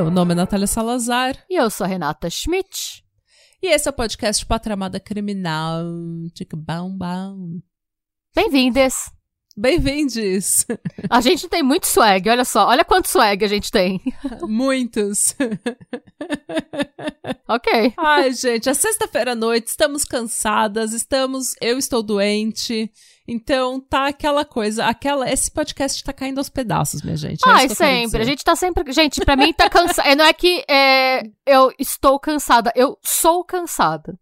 Meu nome é Natália Salazar. E eu sou a Renata Schmidt. E esse é o podcast Patramada Criminal. Tic bam. Bem-vindes! Bem-vindes! A gente tem muito swag, olha só. Olha quanto swag a gente tem. Muitos. ok. Ai, gente, é sexta-feira à noite, estamos cansadas, estamos. Eu estou doente. Então tá aquela coisa, aquela. Esse podcast tá caindo aos pedaços, minha gente. é Ai, sempre. A gente tá sempre. Gente, pra mim tá cansada. Não é que é, eu estou cansada, eu sou cansada.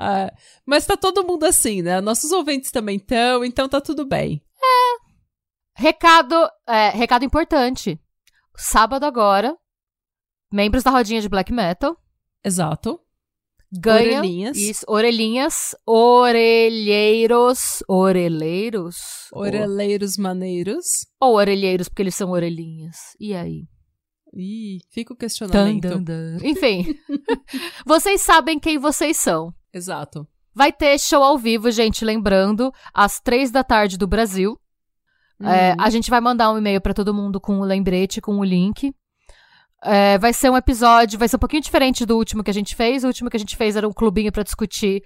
É, mas tá todo mundo assim, né? Nossos ouvintes também estão, então tá tudo bem. Recado, é, recado importante. Sábado agora, membros da rodinha de black metal Exato. ganham Orelhinhas. isso, orelhinhas, orelheiros, oreleiros, Oreleiros maneiros. ou, ou orelheiros porque eles são orelhinhas. E aí? Ih, fica o questionamento. dan, dan. Enfim, vocês sabem quem vocês são. Exato. Vai ter show ao vivo, gente, lembrando, às três da tarde do Brasil. É, Uhum. a gente vai mandar um e-mail pra todo mundo com o lembrete, com o link. É, vai ser um episódio, vai ser um pouquinho diferente do último que a gente fez. O último que a gente fez era um clubinho pra discutir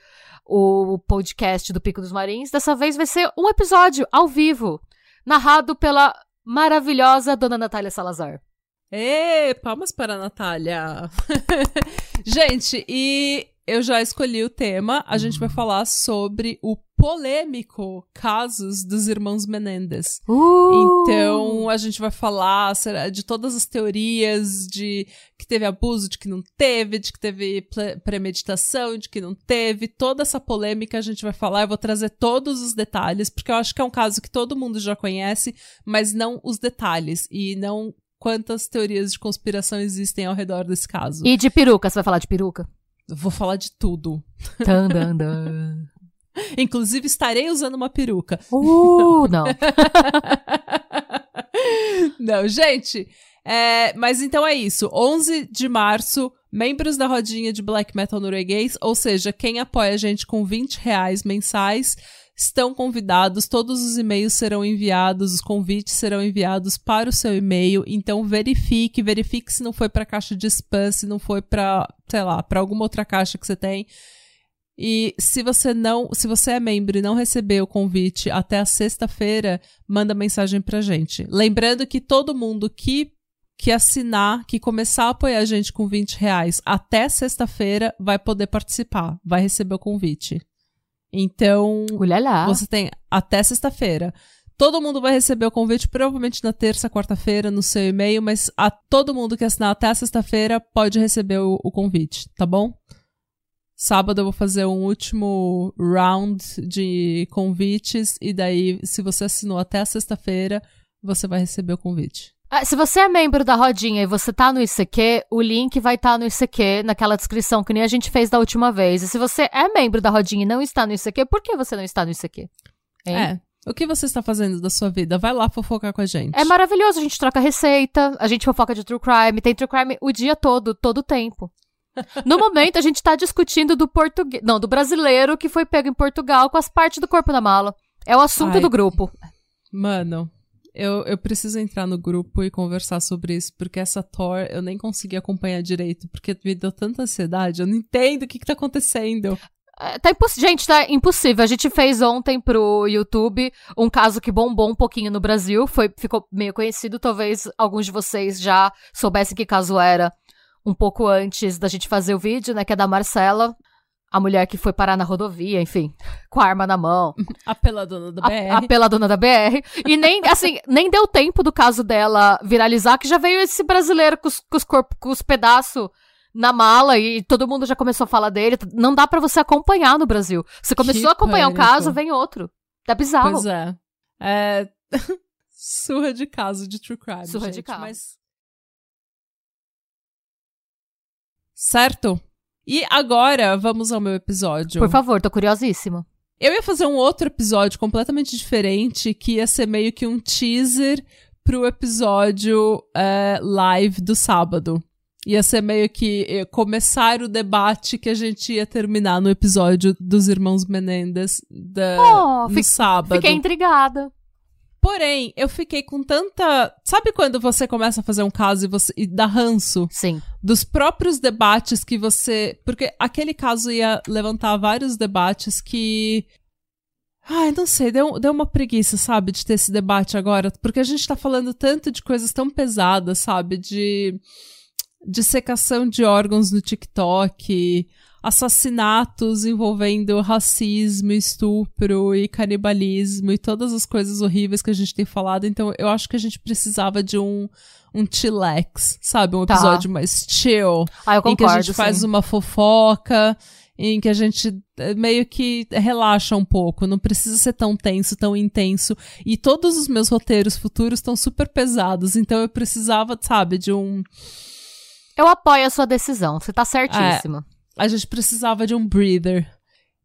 o podcast do Pico dos Marins. Dessa vez vai ser um episódio ao vivo, narrado pela maravilhosa Dona Natália Salazar. Ê, palmas para a Natália. gente, e eu já escolhi o tema. A gente vai falar sobre o polêmico casos dos irmãos Menendez. Uh! Então, a gente vai falar será, de todas as teorias de que teve abuso, de que não teve, de que teve premeditação, de que não teve. Toda essa polêmica a gente vai falar. Eu vou trazer todos os detalhes, porque eu acho que é um caso que todo mundo já conhece, mas não os detalhes e não quantas teorias de conspiração existem ao redor desse caso. E de peruca, você vai falar de peruca? Vou falar de tudo. Tan, dan, dan. Inclusive, estarei usando uma peruca. Uh, não. Não, gente. é, mas então é isso. 11 de março, membros da rodinha de black metal norueguês, ou seja, quem apoia a gente com 20 reais mensais, estão convidados. Todos os e-mails serão enviados, os convites serão enviados para o seu e-mail. Então verifique, verifique se não foi para caixa de spam, se não foi para, sei lá, para alguma outra caixa que você tem. E se você não, se você é membro e não recebeu o convite até a sexta-feira, manda mensagem pra gente. Lembrando que todo mundo que que assinar, que começar a apoiar a gente com 20 reais até sexta-feira, vai poder participar, vai receber o convite. Então, você tem até sexta-feira. Todo mundo vai receber o convite, provavelmente na terça, quarta-feira, no seu e-mail, mas a todo mundo que assinar até sexta-feira pode receber o, o convite, tá bom? Sábado eu vou fazer um último round de convites, e daí, se você assinou até sexta-feira, você vai receber o convite. Ah, Se você é membro da rodinha e você tá no ICQ, o link vai estar no ICQ, naquela descrição que nem a gente fez da última vez. E se você é membro da rodinha e não está no ICQ, por que você não está no ICQ? Hein? É. O que você está fazendo da sua vida? Vai lá fofocar com a gente. É maravilhoso, a gente troca receita, a gente fofoca de true crime, tem true crime o dia todo, todo o tempo. No momento, a gente tá discutindo do português. Não, do brasileiro que foi pego em Portugal com as partes do corpo na mala. É o assunto Ai. do grupo. Mano, eu, eu preciso entrar no grupo e conversar sobre isso, porque essa Thor eu nem consegui acompanhar direito, porque me deu tanta ansiedade, eu não entendo o que, que tá acontecendo. É, Tá imposs... Gente, tá impossível. A gente fez ontem pro YouTube um caso que bombou um pouquinho no Brasil. Foi, ficou meio conhecido. Talvez alguns de vocês já soubessem que caso era um pouco antes da gente fazer o vídeo, né? Que é da Marcela, a mulher que foi parar na rodovia, enfim, com a arma na mão. A peladona da a, BR. a peladona da BR. E nem, assim, nem deu tempo do caso dela viralizar, que já veio esse brasileiro com os, com os, corpo- com os pedaços na mala e todo mundo já começou a falar dele. Não dá pra você acompanhar no Brasil. Você começou Que a acompanhar um pânico. caso, vem outro. Tá bizarro. Pois é. É. Surra de caso de true crime. Surra de gente, caso. Mas... Certo? E agora vamos ao meu episódio. Por favor, tô curiosíssima. Eu ia fazer um outro episódio completamente diferente, que ia ser meio que um teaser pro episódio é, live do sábado. Ia ser meio que começar o debate que a gente ia terminar no episódio dos Irmãos Menendez da, oh, no sábado. Fiquei intrigada. Porém, eu fiquei com tanta. Sabe quando você começa a fazer um caso e você e dá ranço? Sim. Dos próprios debates que você. Porque aquele caso ia levantar vários debates que. Ai, não sei, deu, deu uma preguiça, sabe, de ter esse debate agora. Porque a gente tá falando tanto de coisas tão pesadas, sabe? De dissecação de órgãos no TikTok, assassinatos envolvendo racismo, estupro e canibalismo e todas as coisas horríveis que a gente tem falado. Então eu acho que a gente precisava de um um chillax, sabe? Um tá. episódio tá. mais chill. Ah, eu concordo, em que a gente sim. faz uma fofoca, em que a gente eh, meio que relaxa um pouco, não precisa ser tão tenso, tão intenso. E todos os meus roteiros futuros estão super pesados, então eu precisava, sabe, de um eu apoio a sua decisão, você tá certíssima. É, a gente precisava de um breather.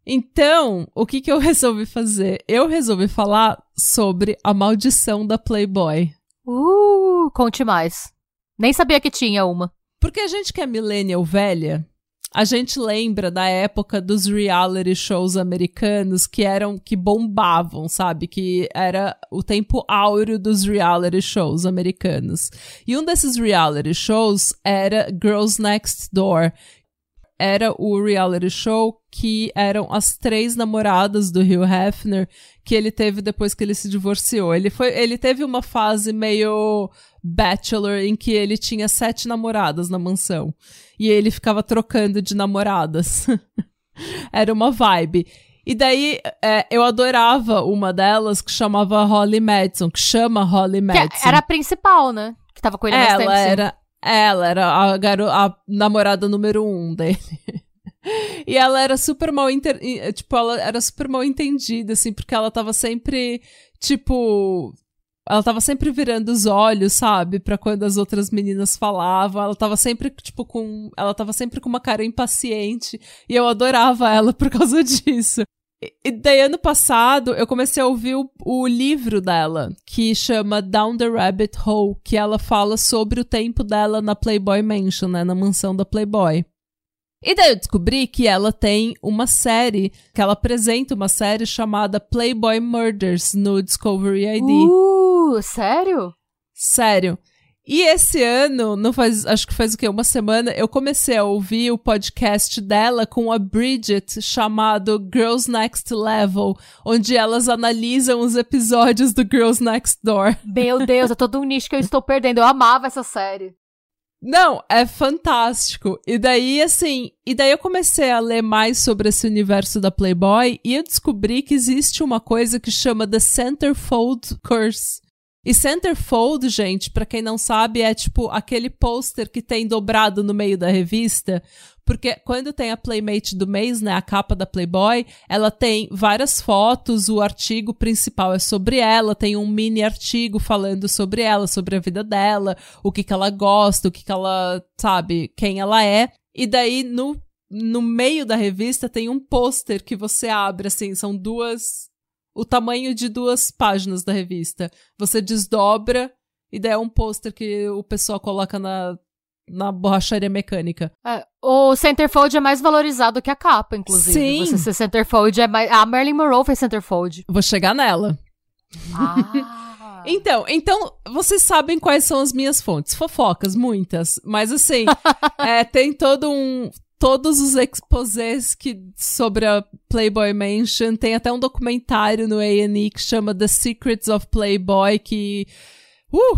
Então, o que, que eu resolvi fazer? Eu resolvi falar sobre a maldição da Playboy. Uh, conte mais. Nem sabia que tinha uma. Porque a gente que é millennial velha, a gente lembra da época dos reality shows americanos que eram que bombavam, sabe? Que era o tempo áureo dos reality shows americanos. E um desses reality shows era Girls Next Door. Era o reality show que eram as três namoradas do Hugh Hefner que ele teve depois que ele se divorciou. Ele foi, ele teve uma fase meio bachelor em que ele tinha sete namoradas na mansão e ele ficava trocando de namoradas. Era uma vibe. E daí é, eu adorava uma delas que chamava Holly Madison, que chama Holly Madison. Que era a principal, né? Que tava com ele ela tempo, era, Ela era a, garo a namorada número um dele. E ela era super mal tipo, ela era super mal entendida, assim, porque ela tava sempre, tipo, ela tava sempre virando os olhos, sabe, para quando as outras meninas falavam. Ela tava sempre tipo com, ela tava sempre com uma cara impaciente e eu adorava ela por causa disso. E daí, ano passado, eu comecei a ouvir o, o, livro dela, que chama Down the Rabbit Hole, que ela fala sobre o tempo dela na Playboy Mansion, né, na mansão da Playboy. E daí eu descobri que ela tem uma série, que ela apresenta uma série chamada Playboy Murders no Discovery ID. Uh, sério? Sério. E esse ano, não faz, acho que faz o quê? Uma semana, eu comecei a ouvir o podcast dela com a Bridget, chamado Girls Next Level, onde elas analisam os episódios do Girls Next Door. Meu Deus, é todo um nicho que eu estou perdendo. Eu amava essa série. Não, é fantástico. E daí, assim, e daí eu comecei a ler mais sobre esse universo da Playboy e eu descobri que existe uma coisa que chama The Centerfold Curse. E centerfold, gente, para quem não sabe, é tipo aquele pôster que tem dobrado no meio da revista, porque quando tem a Playmate do mês, né, a capa da Playboy, ela tem várias fotos, o artigo principal é sobre ela, tem um mini artigo falando sobre ela, sobre a vida dela, o que que ela gosta, o que que ela, sabe, quem ela é. E daí no no meio da revista tem um pôster que você abre assim, são duas o tamanho de duas páginas da revista. Você desdobra e daí é um pôster que o pessoal coloca na na borracharia mecânica. É, o centerfold é mais valorizado que a capa, inclusive. Sim. Você ser centerfold é mais... A Marilyn Monroe fez centerfold. Vou chegar nela. Ah. então, então, vocês sabem quais são as minhas fontes. Fofocas, muitas. Mas assim, é, tem todo um... Todos os exposés que, sobre a Playboy Mansion. Tem até um documentário no A&E que chama The Secrets of Playboy, que... Uh!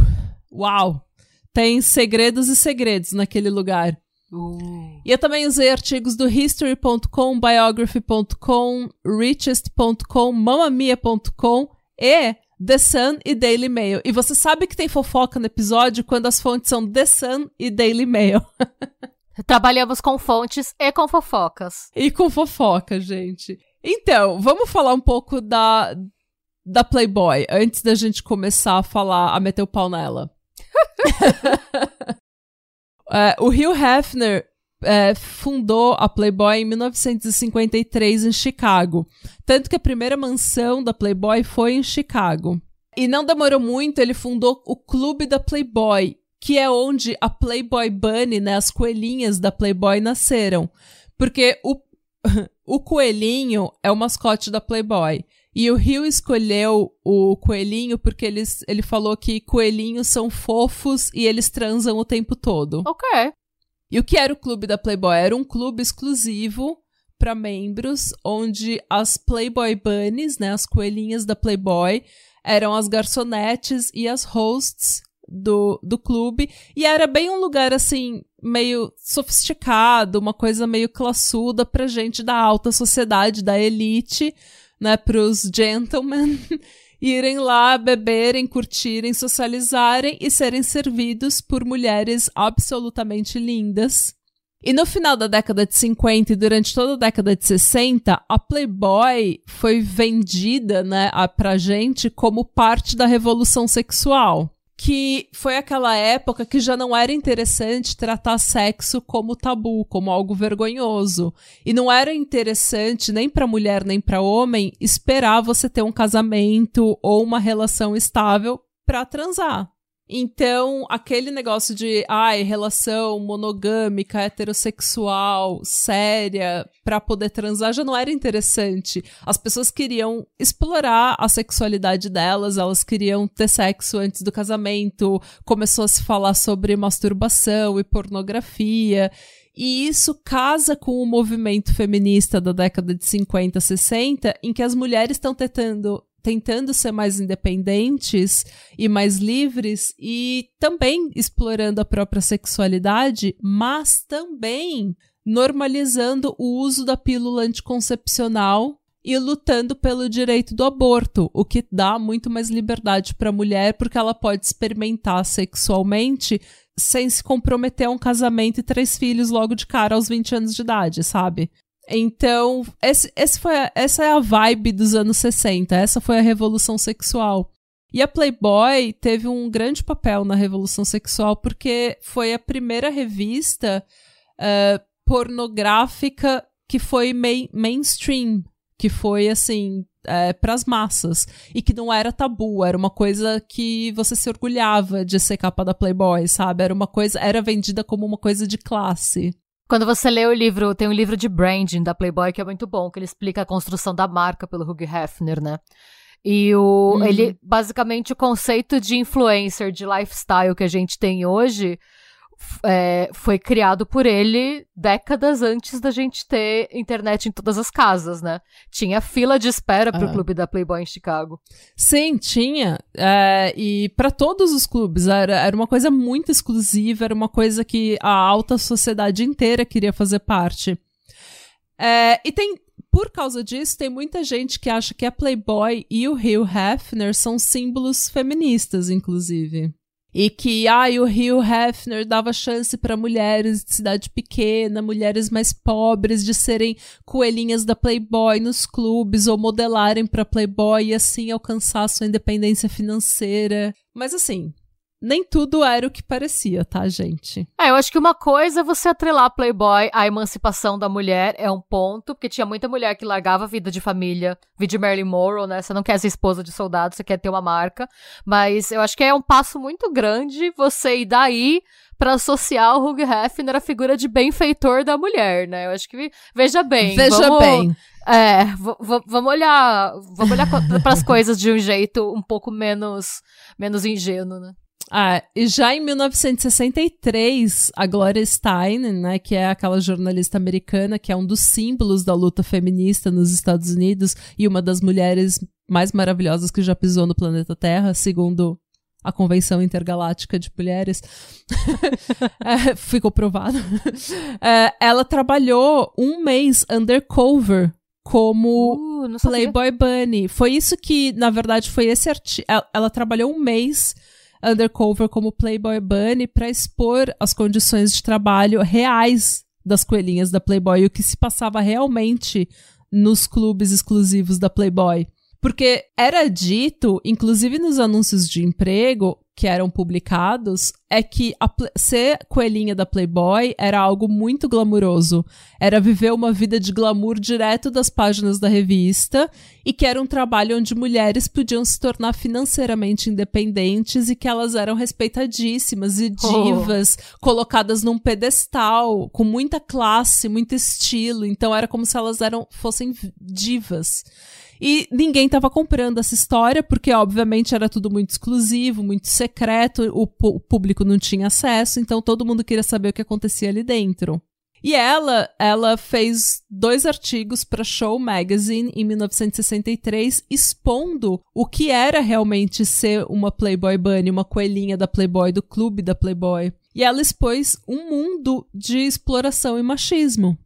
Uau! tem segredos e segredos naquele lugar. Uh. E eu também usei artigos do History.com, Biography.com, Richest.com, Mamamia.com e The Sun e Daily Mail. E você sabe que tem fofoca no episódio quando as fontes são The Sun e Daily Mail. Trabalhamos com fontes e com fofocas. E com fofoca, gente. Então, vamos falar um pouco da, da Playboy, antes da gente começar a falar, a meter o pau nela. uh, o Hugh Hefner, é, fundou a Playboy em 1953 em Chicago. Tanto que a primeira mansão da Playboy foi em Chicago. E não demorou muito, ele fundou o Clube da Playboy, que é onde a Playboy Bunny, né, as coelhinhas da Playboy nasceram. Porque o, o coelhinho é o mascote da Playboy. E o Rio escolheu o coelhinho porque ele, ele falou que coelhinhos são fofos e eles transam o tempo todo. Ok. E o que era o clube da Playboy? Era um clube exclusivo para membros, onde as Playboy Bunnies, né, as coelhinhas da Playboy, eram as garçonetes e as hosts do, do clube. E era bem um lugar, assim, meio sofisticado, uma coisa meio classuda pra gente da alta sociedade, da elite, né, pros gentlemen. irem lá beberem, curtirem, socializarem e serem servidos por mulheres absolutamente lindas. E no final da década de 50 e durante toda a década de 60, a Playboy foi vendida, né, pra gente como parte da revolução sexual que foi aquela época que já não era interessante tratar sexo como tabu, como algo vergonhoso. E não era interessante nem para mulher nem para homem esperar você ter um casamento ou uma relação estável para transar. Então, aquele negócio de, ai, relação monogâmica, heterossexual, séria, para poder transar já não era interessante. As pessoas queriam explorar a sexualidade delas, elas queriam ter sexo antes do casamento, começou a se falar sobre masturbação e pornografia. E isso casa com o movimento feminista da década de 50, 60, em que as mulheres estão tentando tentando ser mais independentes e mais livres e também explorando a própria sexualidade, mas também normalizando o uso da pílula anticoncepcional e lutando pelo direito do aborto, o que dá muito mais liberdade para a mulher porque ela pode experimentar sexualmente sem se comprometer a um casamento e três filhos logo de cara aos 20 anos de idade, sabe? Então, esse, esse foi essa é a vibe dos anos 60, essa foi a revolução sexual. E a Playboy teve um grande papel na revolução sexual porque foi a primeira revista uh, pornográfica que foi main, mainstream, que foi assim é, para as massas e que não era tabu, era uma coisa que você se orgulhava de ser capa da Playboy, sabe? Era uma coisa, era vendida como uma coisa de classe. Quando você lê o livro, tem um livro de branding da Playboy que é muito bom, que ele explica a construção da marca pelo Hugh Hefner, né? E o, uhum. ele, basicamente, o conceito de influencer, de lifestyle que a gente tem hoje, é, foi criado por ele décadas antes da gente ter internet em todas as casas, né? Tinha fila de espera pro ah. clube da Playboy em Chicago. Sim, tinha. É, e para todos os clubes. Era, era uma coisa muito exclusiva, era uma coisa que a alta sociedade inteira queria fazer parte. É, e tem. Por causa disso, tem muita gente que acha que a Playboy e o Hugh Hefner são símbolos feministas, inclusive. E que, ai, o Rio Hefner dava chance para mulheres de cidade pequena, mulheres mais pobres, de serem coelhinhas da Playboy nos clubes ou modelarem para Playboy e assim alcançar sua independência financeira. Mas assim, nem tudo era o que parecia, tá, gente? É, eu acho que uma coisa é você atrelar Playboy à emancipação da mulher, é um ponto, porque tinha muita mulher que largava a vida de família, vida de Marilyn Monroe, né? Você não quer ser esposa de soldado, você quer ter uma marca. Mas eu acho que é um passo muito grande você ir daí para associar o Hugh Hefner à figura de benfeitor da mulher, né? Eu acho que, veja bem. Veja vamos, bem. É, vamos olhar, vamos olhar para as coisas de um jeito um pouco menos, menos ingênuo, né? Ah, e já em 1963, a Gloria Steinem, né, que é aquela jornalista americana que é um dos símbolos da luta feminista nos Estados Unidos e uma das mulheres mais maravilhosas que já pisou no planeta Terra, segundo a Convenção Intergaláctica de Mulheres, é, ficou provado. É, ela trabalhou um mês undercover como uh, Playboy Bunny. Foi isso que, na verdade, foi esse artigo. Ela, ela trabalhou um mês undercover como Playboy Bunny para expor as condições de trabalho reais das coelhinhas da Playboy, o que se passava realmente nos clubes exclusivos da Playboy. Porque era dito, inclusive nos anúncios de emprego, que eram publicados é que a, ser coelhinha da Playboy era algo muito glamuroso. Era viver uma vida de glamour direto das páginas da revista e que era um trabalho onde mulheres podiam se tornar financeiramente independentes e que elas eram respeitadíssimas e oh. divas, oh. colocadas num pedestal, com muita classe, muito estilo. Então era como se elas eram fossem divas. E ninguém estava comprando essa história, porque obviamente era tudo muito exclusivo, muito secreto, o, o público não tinha acesso, então todo mundo queria saber o que acontecia ali dentro. E ela, ela fez dois artigos para Show Magazine em 1963, expondo o que era realmente ser uma Playboy Bunny, uma coelhinha da Playboy, do clube da Playboy. E ela expôs um mundo de exploração e machismo.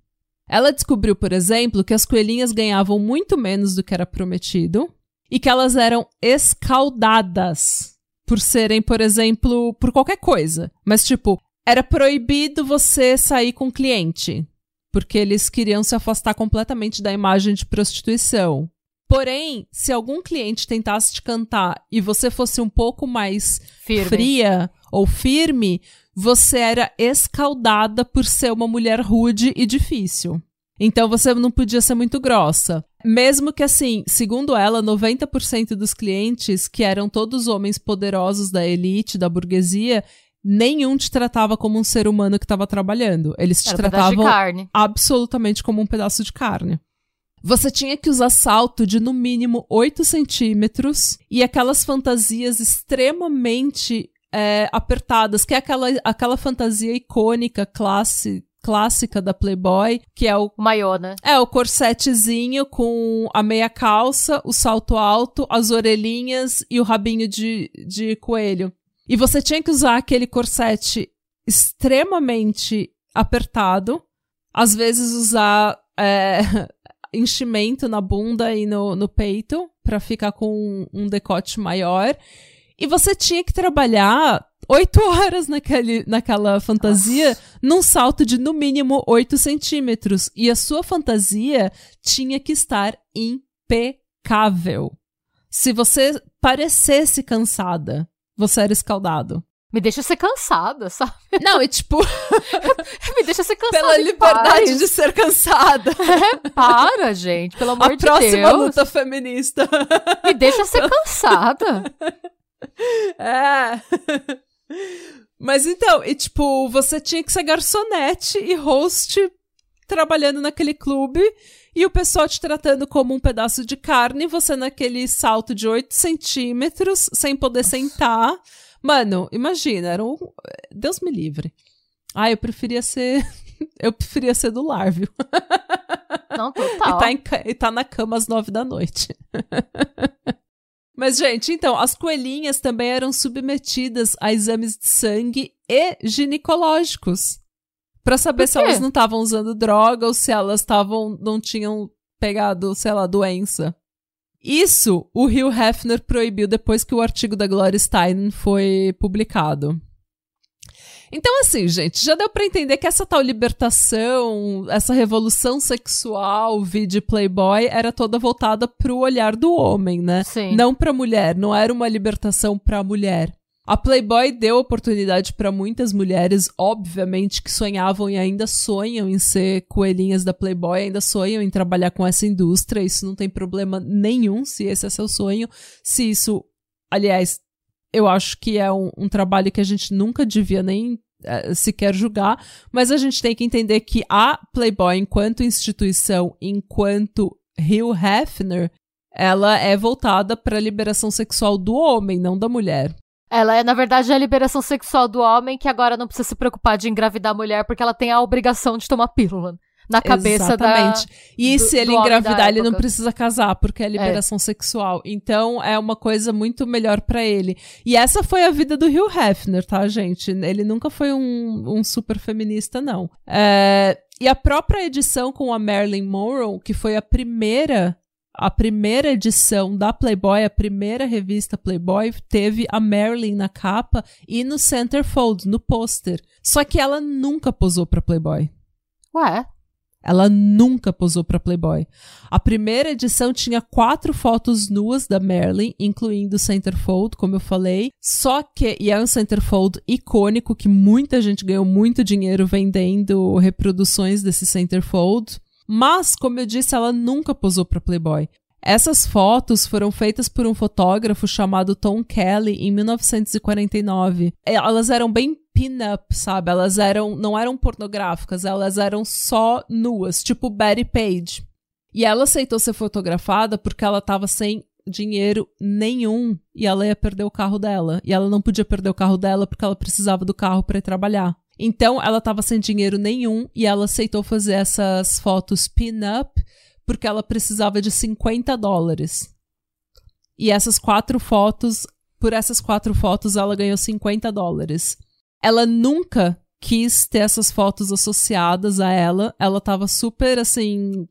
Ela descobriu, por exemplo, que as coelhinhas ganhavam muito menos do que era prometido e que elas eram escaldadas por serem, por exemplo, por qualquer coisa. Mas, tipo, era proibido você sair com cliente, porque eles queriam se afastar completamente da imagem de prostituição. Porém, se algum cliente tentasse te cantar e você fosse um pouco mais firme. fria ou firme, você era escaldada por ser uma mulher rude e difícil. Então você não podia ser muito grossa. Mesmo que assim, segundo ela, 90% dos clientes, que eram todos homens poderosos da elite, da burguesia, nenhum te tratava como um ser humano que estava trabalhando. Eles te Era tratavam absolutamente como um pedaço de carne. Você tinha que usar salto de no mínimo 8 centímetros e aquelas fantasias extremamente é, apertadas, que é aquela, aquela fantasia icônica, classe, clássica da Playboy, que é o maior, né? É o corsetezinho com a meia calça, o salto alto, as orelhinhas e o rabinho de, de coelho. E você tinha que usar aquele corsete extremamente apertado, às vezes usar é, enchimento na bunda e no, no peito para ficar com um decote maior. E você tinha que trabalhar oito horas naquele, naquela fantasia Nossa. num salto de no mínimo oito centímetros. E a sua fantasia tinha que estar impecável. Se você parecesse cansada, você era escaldado. Me deixa ser cansada, sabe? Não, e tipo. me deixa ser cansada. Pela liberdade paz. de ser cansada. É, para, gente, pelo amor a de Deus. A próxima luta feminista. Me deixa ser cansada. É. Mas então, e tipo, você tinha que ser garçonete e host trabalhando naquele clube e o pessoal te tratando como um pedaço de carne, você naquele salto de 8 centímetros, sem poder sentar. Mano, imagina, era um. Deus me livre. Ah, eu preferia ser. eu preferia ser do lar, viu? Não, total. e, tá em... e tá na cama às nove da noite. Mas, gente, então, as coelhinhas também eram submetidas a exames de sangue e ginecológicos. para saber se elas não estavam usando droga ou se elas estavam não tinham pegado, sei lá, doença. Isso o Hugh Hefner proibiu depois que o artigo da Gloria Steinem foi publicado. Então, assim, gente, já deu para entender que essa tal libertação, essa revolução sexual, vídeo Playboy, era toda voltada pro olhar do homem, né? Sim. Não pra mulher. Não era uma libertação pra mulher. A Playboy deu oportunidade para muitas mulheres, obviamente, que sonhavam e ainda sonham em ser coelhinhas da Playboy, ainda sonham em trabalhar com essa indústria. Isso não tem problema nenhum se esse é seu sonho. Se isso, aliás, eu acho que é um, um trabalho que a gente nunca devia nem uh, sequer julgar, mas a gente tem que entender que a Playboy, enquanto instituição, enquanto Hugh Hefner, ela é voltada para a liberação sexual do homem, não da mulher. Ela é, na verdade, a liberação sexual do homem que agora não precisa se preocupar de engravidar a mulher porque ela tem a obrigação de tomar pílula na cabeça Exatamente. da. E do, se ele engravidar, ele não precisa casar, porque é liberação é. sexual. Então é uma coisa muito melhor para ele. E essa foi a vida do Hugh Hefner, tá, gente? Ele nunca foi um, um super feminista, não. É, e a própria edição com a Marilyn Monroe, que foi a primeira a primeira edição da Playboy, a primeira revista Playboy, teve a Marilyn na capa e no centerfold, no pôster. Só que ela nunca posou pra Playboy. Ué? Ela nunca posou para Playboy. A primeira edição tinha quatro fotos nuas da Marilyn, incluindo centerfold, como eu falei. Só que, e é um centerfold icônico que muita gente ganhou muito dinheiro vendendo reproduções desse centerfold. Mas, como eu disse, ela nunca posou para Playboy. Essas fotos foram feitas por um fotógrafo chamado Tom Kelly em 1949. Elas eram bem pin-up, sabe? Elas eram não eram pornográficas, elas eram só nuas, tipo Betty Page. E ela aceitou ser fotografada porque ela estava sem dinheiro nenhum e ela ia perder o carro dela. E ela não podia perder o carro dela porque ela precisava do carro para ir trabalhar. Então ela estava sem dinheiro nenhum e ela aceitou fazer essas fotos pin-up porque ela precisava de 50 dólares. E essas quatro fotos, por essas quatro fotos, ela ganhou 50 dólares. Ela nunca quis ter essas fotos associadas a ela. Ela tava super assim.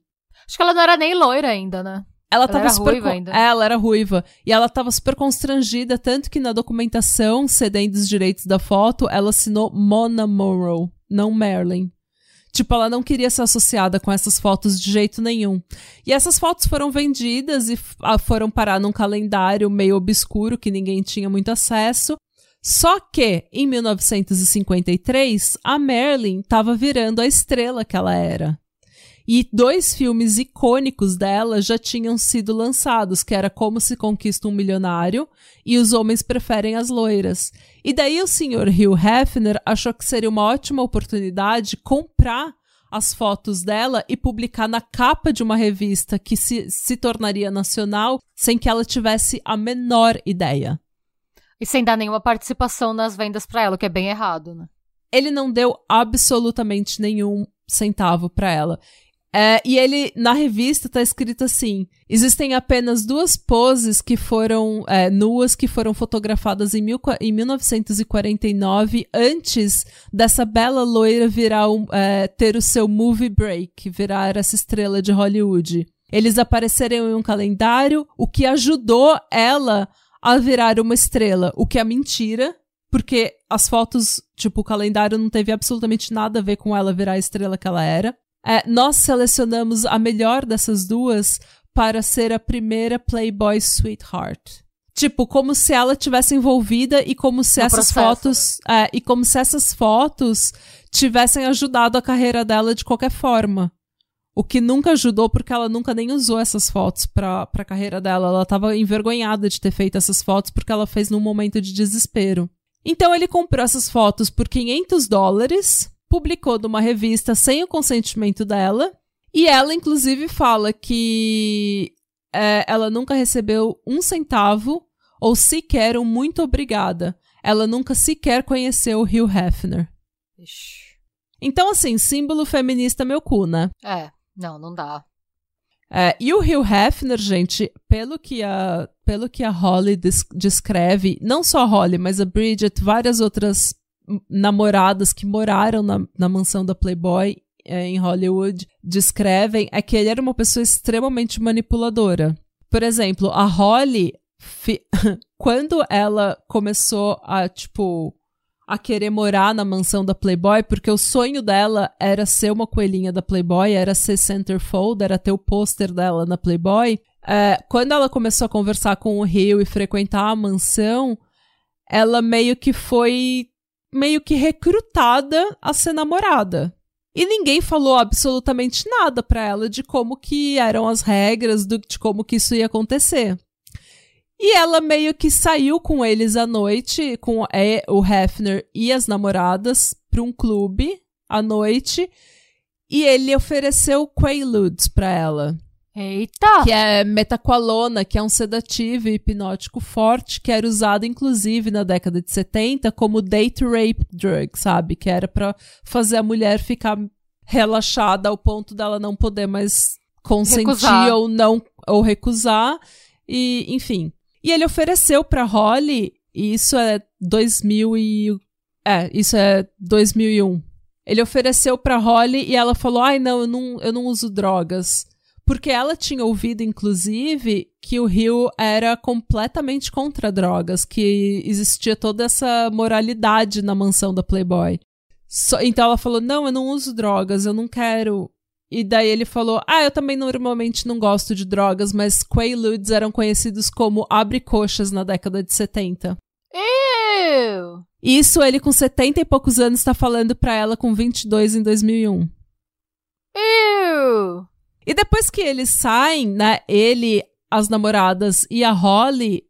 Acho que ela não era nem loira ainda, né? Ela, ela tava era super ruiva ainda. Ela era ruiva. E ela tava super constrangida, tanto que na documentação cedendo os direitos da foto, ela assinou Mona Morrow, não Marilyn. Tipo, ela não queria ser associada com essas fotos de jeito nenhum. E essas fotos foram vendidas e foram parar num calendário meio obscuro que ninguém tinha muito acesso. Só que, em 1953, a Marilyn estava virando a estrela que ela era. E dois filmes icônicos dela já tinham sido lançados, que era Como se conquista um milionário e Os homens preferem as loiras. E daí o senhor Hugh Hefner achou que seria uma ótima oportunidade comprar as fotos dela e publicar na capa de uma revista que se, se tornaria nacional sem que ela tivesse a menor ideia. E sem dar nenhuma participação nas vendas para ela, o que é bem errado, né? Ele não deu absolutamente nenhum centavo para ela. É, e ele, na revista, tá escrito assim: existem apenas duas poses que foram é, nuas que foram fotografadas em, mil, em 1949, antes dessa bela loira virar um, é, ter o seu movie break, virar essa estrela de Hollywood. Eles apareceram em um calendário, o que ajudou ela a virar uma estrela, o que é mentira, porque as fotos, tipo, o calendário não teve absolutamente nada a ver com ela virar a estrela que ela era. É, nós selecionamos a melhor dessas duas para ser a primeira Playboy Sweetheart. Tipo, como se ela tivesse envolvida e como se No essas processo, fotos. É, e como se essas fotos tivessem ajudado a carreira dela de qualquer forma. O que nunca ajudou, porque ela nunca nem usou essas fotos pra, pra carreira dela. Ela tava envergonhada de ter feito essas fotos porque ela fez num momento de desespero. Então ele comprou essas fotos por 500 dólares publicou numa revista sem o consentimento dela. E ela, inclusive, fala que é, ela nunca recebeu um centavo ou sequer um muito obrigada. Ela nunca sequer conheceu o Hugh Hefner. Ixi. Então, assim, símbolo feminista meu cu, né? É, não, não dá. É, e o Hugh Hefner, gente, pelo que a, pelo que a Holly des descreve, não só a Holly, mas a Bridget, várias outras namoradas que moraram na, na mansão da Playboy é, em Hollywood descrevem é que ele era uma pessoa extremamente manipuladora. Por exemplo, a Holly, quando ela começou a, tipo, a querer morar na mansão da Playboy, porque o sonho dela era ser uma coelhinha da Playboy, era ser centerfold, era ter o pôster dela na Playboy. É, quando ela começou a conversar com o Rio e frequentar a mansão, ela meio que foi meio que recrutada a ser namorada. E ninguém falou absolutamente nada para ela de como que eram as regras, do, de como que isso ia acontecer. E ela meio que saiu com eles à noite, com é, o Hefner e as namoradas, para um clube à noite. E ele ofereceu Quaaludes para ela. Eita! Que é metaqualona, que é um sedativo e hipnótico forte, que era usado inclusive na década de 70 como date rape drug, sabe? Que era para fazer a mulher ficar relaxada ao ponto dela não poder mais consentir Recusar. ou não ou recusar e enfim. E ele ofereceu para Holly, e isso é 2000 e é, isso é 2001. Ele ofereceu para Holly e ela falou: "Ai, não, eu não, eu não uso drogas". Porque ela tinha ouvido, inclusive, que o Rio era completamente contra drogas, que existia toda essa moralidade na mansão da Playboy. Só- então ela falou: não, eu não uso drogas, eu não quero. E daí ele falou: Ah, eu também normalmente não gosto de drogas, mas Quaaludes eram conhecidos como abre-coxas na década de 70. Ew. Isso ele com 70 e poucos anos está falando pra ela com 22 em 2001. Ew. E depois que eles saem, né, ele, as namoradas e a Holly,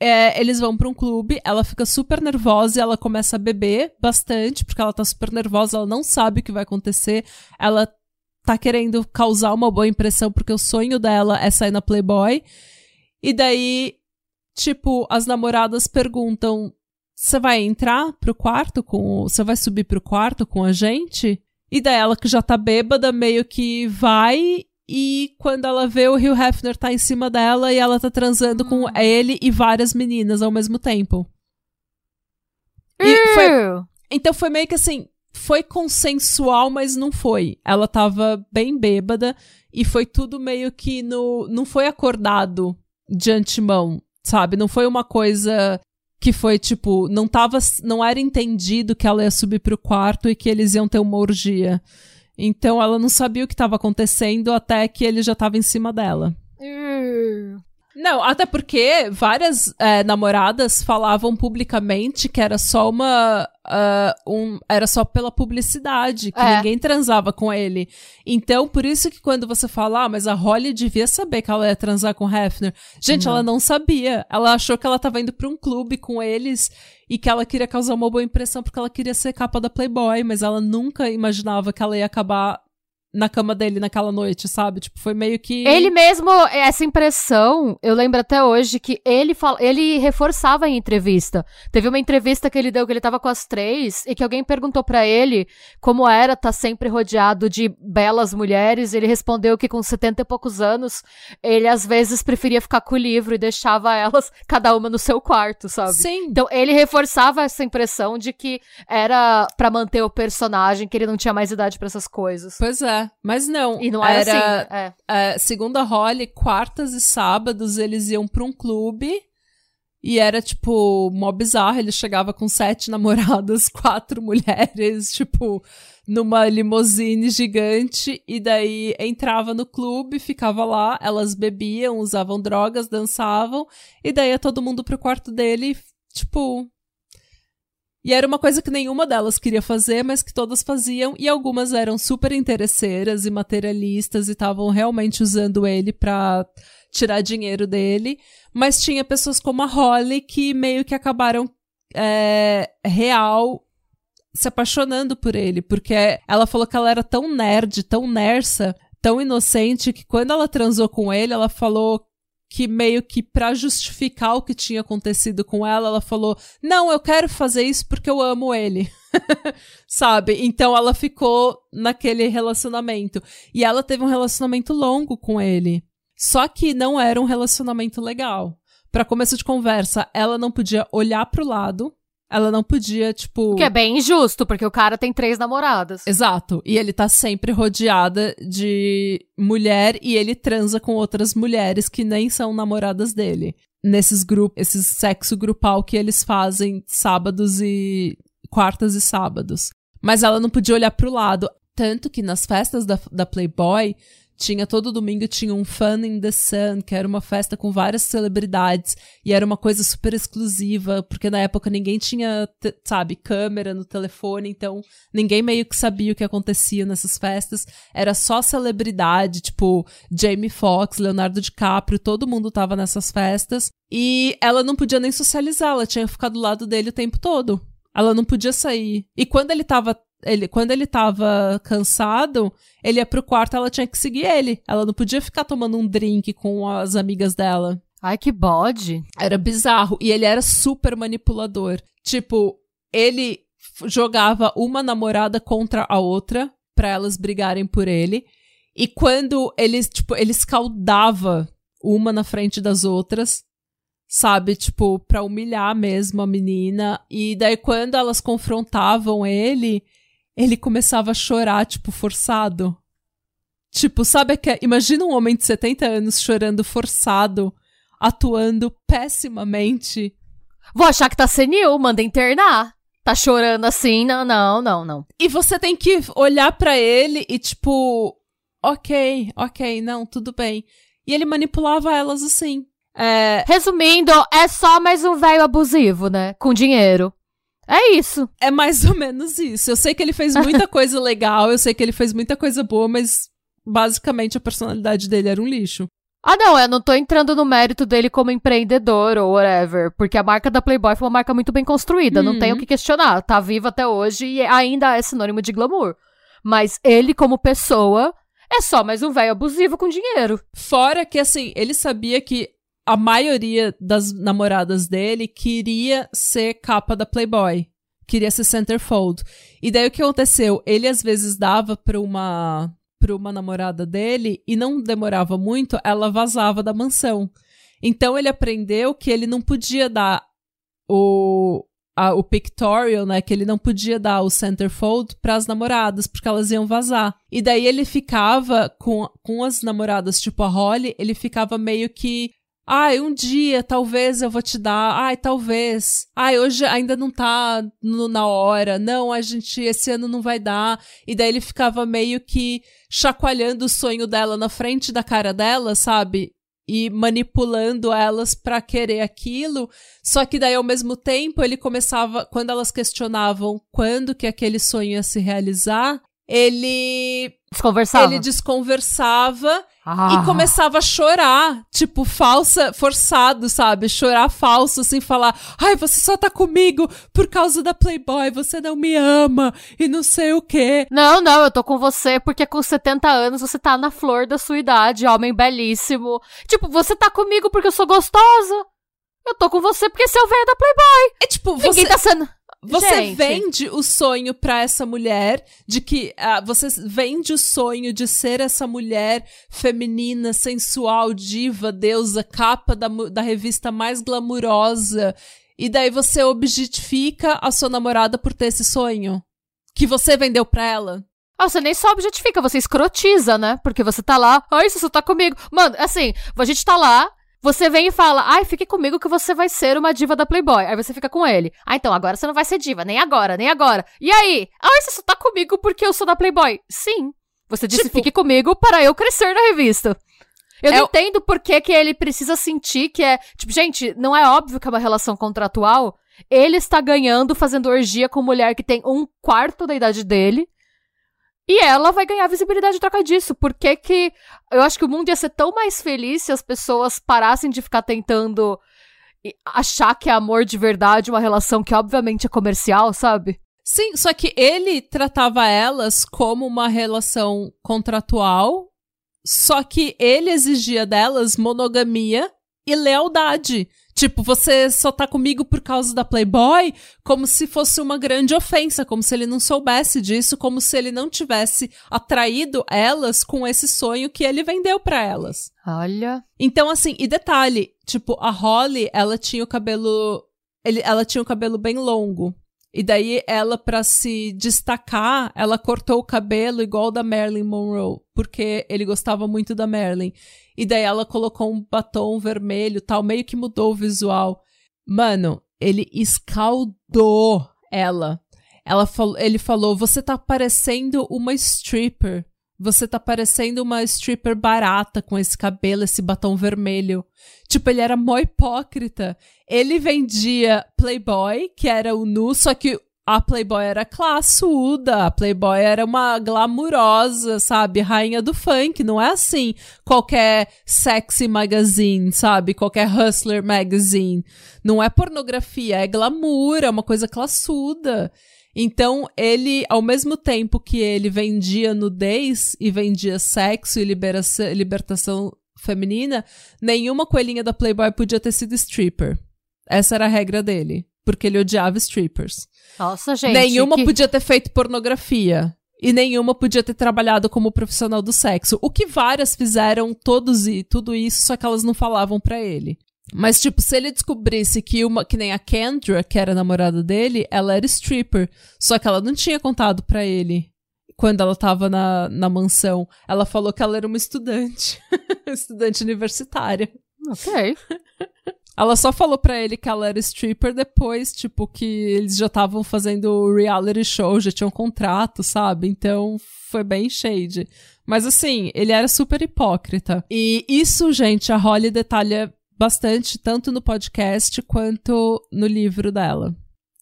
é, eles vão pra um clube, ela fica super nervosa e ela começa a beber bastante, porque ela tá super nervosa, ela não sabe o que vai acontecer, ela tá querendo causar uma boa impressão, porque o sonho dela é sair na Playboy. E daí, tipo, as namoradas perguntam: você vai entrar pro quarto com. Você vai subir pro quarto com a gente? E daí ela que já tá bêbada, meio que vai. E quando ela vê o Hugh Hefner tá em cima dela e ela tá transando com ele e várias meninas ao mesmo tempo. Foi, então foi meio que assim, foi consensual, mas não foi. Ela tava bem bêbada e foi tudo meio que no. Não foi acordado de antemão, sabe? Não foi uma coisa que foi tipo. Não tava. Não era entendido que ela ia subir pro quarto e que eles iam ter uma orgia. Então ela não sabia o que tava acontecendo até que ele já tava em cima dela. Ew. Não, até porque várias é, namoradas falavam publicamente que era só uma. Ah, um, era só pela publicidade, que É. ninguém transava com ele. Então, por isso que quando você fala, ah, mas a Holly devia saber que ela ia transar com o Hefner. Gente, Não. ela não sabia. Ela achou que ela tava indo pra um clube com eles e que ela queria causar uma boa impressão porque ela queria ser capa da Playboy, mas ela nunca imaginava que ela ia acabar na cama dele naquela noite, sabe? Tipo, foi meio que. Ele mesmo, essa impressão, eu lembro até hoje que ele fala, ele reforçava em entrevista. Teve uma entrevista que ele deu que ele tava com as três e que alguém perguntou pra ele como era estar sempre rodeado de belas mulheres. Ele respondeu que com 70 e poucos anos, ele às vezes preferia ficar com o livro e deixava elas cada uma no seu quarto, sabe? Sim. Então ele reforçava essa impressão de que era pra manter o personagem, que ele não tinha mais idade pra essas coisas. Pois é, mas não. E não era, assim, né? É. é, segundo a Holly, quartas e sábados eles iam pra um clube e era, tipo, mó bizarro. Ele chegava com sete namoradas, quatro mulheres, tipo, numa limousine gigante. E daí entrava no clube, ficava lá, elas bebiam, usavam drogas, dançavam. E daí ia todo mundo pro quarto dele, tipo, e era uma coisa que nenhuma delas queria fazer, mas que todas faziam, e algumas eram super interesseiras e materialistas e estavam realmente usando ele pra tirar dinheiro dele. Mas tinha pessoas como a Holly que meio que acabaram é, real se apaixonando por ele, porque ela falou que ela era tão nerd, tão nersa, tão inocente, que quando ela transou com ele, ela falou que meio que pra justificar o que tinha acontecido com ela, ela falou: "Não, eu quero fazer isso porque eu amo ele". Sabe? Então ela ficou naquele relacionamento. E ela teve um relacionamento longo com ele. Só que não era um relacionamento legal. Pra começo de conversa, ela não podia olhar pro lado, ela não podia, tipo, O que é bem injusto, porque o cara tem três namoradas. Exato. E ele tá sempre rodeada de mulher e ele transa com outras mulheres que nem são namoradas dele. Nesses grupos, esses sexo grupal que eles fazem sábados e quartas e sábados. Mas ela não podia olhar pro lado. Tanto que nas festas da, da Playboy, tinha todo domingo tinha um Fun in the Sun, que era uma festa com várias celebridades e era uma coisa super exclusiva, porque na época ninguém tinha, sabe, câmera no telefone, então ninguém meio que sabia o que acontecia nessas festas. Era só celebridade, tipo Jamie Foxx, Leonardo DiCaprio, todo mundo tava nessas festas e ela não podia nem socializar, ela tinha que ficar do lado dele o tempo todo. Ela não podia sair. E quando ele tava ele, quando ele tava cansado, ele ia pro quarto, ela tinha que seguir ele. Ela não podia ficar tomando um drink com as amigas dela. Ai, que bode. Era bizarro. E ele era super manipulador. Tipo, ele jogava uma namorada contra a outra pra elas brigarem por ele. E quando ele, tipo, ele escaldava uma na frente das outras, sabe? Tipo, pra humilhar mesmo a menina. E daí quando elas confrontavam ele, ele começava a chorar, tipo, forçado. Tipo, sabe que imagina um homem de 70 anos chorando forçado, atuando pessimamente. Vou achar que tá senil, manda internar. Tá chorando assim? Não, não, não, não. E você tem que olhar pra ele e tipo, ok, ok, não, tudo bem. E ele manipulava elas assim. É... Resumindo, é só mais um velho abusivo, né? Com dinheiro. É isso. É mais ou menos isso. Eu sei que ele fez muita coisa legal, eu sei que ele fez muita coisa boa, mas basicamente a personalidade dele era um lixo. Ah, não, eu não tô entrando no mérito dele como empreendedor ou whatever, porque a marca da Playboy foi uma marca muito bem construída, uhum. não tem o que questionar. Tá viva até hoje e ainda é sinônimo de glamour. Mas ele, como pessoa, é só mais um velho abusivo com dinheiro. Fora que, assim, ele sabia que a maioria das namoradas dele queria ser capa da Playboy. Queria ser centerfold. E daí o que aconteceu? Ele às vezes dava pra uma para uma namorada dele e não demorava muito, ela vazava da mansão. Então ele aprendeu que ele não podia dar o, a, o pictorial, né? Que ele não podia dar o centerfold para as namoradas, porque elas iam vazar. E daí ele ficava com, com as namoradas, tipo a Holly, ele ficava meio que Ai, um dia, talvez eu vou te dar. Ai, talvez. Ai, hoje ainda não tá no, na hora. Não, a gente, esse ano não vai dar. E daí ele ficava meio que chacoalhando o sonho dela na frente da cara dela, sabe? E manipulando elas para querer aquilo. Só que daí, ao mesmo tempo, ele começava, quando elas questionavam quando que aquele sonho ia se realizar, ele Desconversava. Ele desconversava ah. e começava a chorar, tipo, falsa, forçado, sabe? Chorar falso, assim, falar: ai, você só tá comigo por causa da Playboy, você não me ama e não sei o quê. Não, não, eu tô com você porque com 70 anos você tá na flor da sua idade, homem belíssimo. Tipo, você tá comigo porque eu sou gostosa. Eu tô com você porque você é o velho da Playboy. É tipo, Ninguém você... tá sendo. Você Gente. vende o sonho para essa mulher de que uh, você vende o sonho de ser essa mulher feminina, sensual, diva, deusa, capa da, da revista mais glamurosa. E daí você objetifica a sua namorada por ter esse sonho que você vendeu pra ela. Ah, você nem só objetifica, você escrotiza, né? Porque você tá lá, ai, você só tá comigo. Mano, assim, a gente tá lá, você vem e fala, ai, fique comigo que você vai ser uma diva da Playboy. Aí você fica com ele. Ah, então agora você não vai ser diva, nem agora, nem agora. E aí? Ai, você só tá comigo porque eu sou da Playboy. Sim. Você disse, tipo, fique comigo para eu crescer na revista. Eu é não entendo por que, que ele precisa sentir que é. Tipo, gente, não é óbvio que é uma relação contratual. Ele está ganhando fazendo orgia com mulher que tem um quarto da idade dele. E ela vai ganhar visibilidade em troca disso. Por que que... Eu acho que o mundo ia ser tão mais feliz se as pessoas parassem de ficar tentando achar que é amor de verdade uma relação que obviamente é comercial, sabe? Sim, só que ele tratava elas como uma relação contratual, só que ele exigia delas monogamia e lealdade. Tipo, você só tá comigo por causa da Playboy, como se fosse uma grande ofensa, como se ele não soubesse disso, como se ele não tivesse atraído elas com esse sonho que ele vendeu para elas. Olha. Então, assim, e detalhe, tipo, a Holly, ela tinha o cabelo. Ele, ela tinha o cabelo bem longo. E daí ela, para se destacar, ela cortou o cabelo igual da Marilyn Monroe, porque ele gostava muito da Marilyn. E daí ela colocou um batom vermelho, tal, meio que mudou o visual. Mano, ele escaldou ela. Ela ele falou: "Você tá parecendo uma stripper. Você tá parecendo uma stripper barata com esse cabelo, esse batom vermelho. Tipo, ele era mó hipócrita. Ele vendia Playboy, que era o nu, só que a Playboy era classuda, a Playboy era uma glamurosa, sabe? Rainha do funk, não é assim qualquer sexy magazine, sabe? Qualquer hustler magazine. Não é pornografia, é glamour, é uma coisa classuda. Então, ele, ao mesmo tempo que ele vendia nudez e vendia sexo e libertação feminina, nenhuma coelhinha da Playboy podia ter sido stripper. Essa era a regra dele. Porque ele odiava strippers. Nossa, gente. Nenhuma que... podia ter feito pornografia. E nenhuma podia ter trabalhado como profissional do sexo. O que várias fizeram todos e tudo isso, só que elas não falavam para ele. Mas, tipo, se ele descobrisse que uma, que nem a Kendra, que era a namorada dele, ela era stripper. Só que ela não tinha contado para ele quando ela tava na, na mansão. Ela falou que ela era uma estudante. estudante universitária. Ok. Ela só falou pra ele que ela era stripper depois, tipo, que eles já estavam fazendo reality show, já tinham um contrato, sabe? Então foi bem shade. Mas assim, ele era super hipócrita. E isso, gente, a Holly detalha bastante, tanto no podcast quanto no livro dela.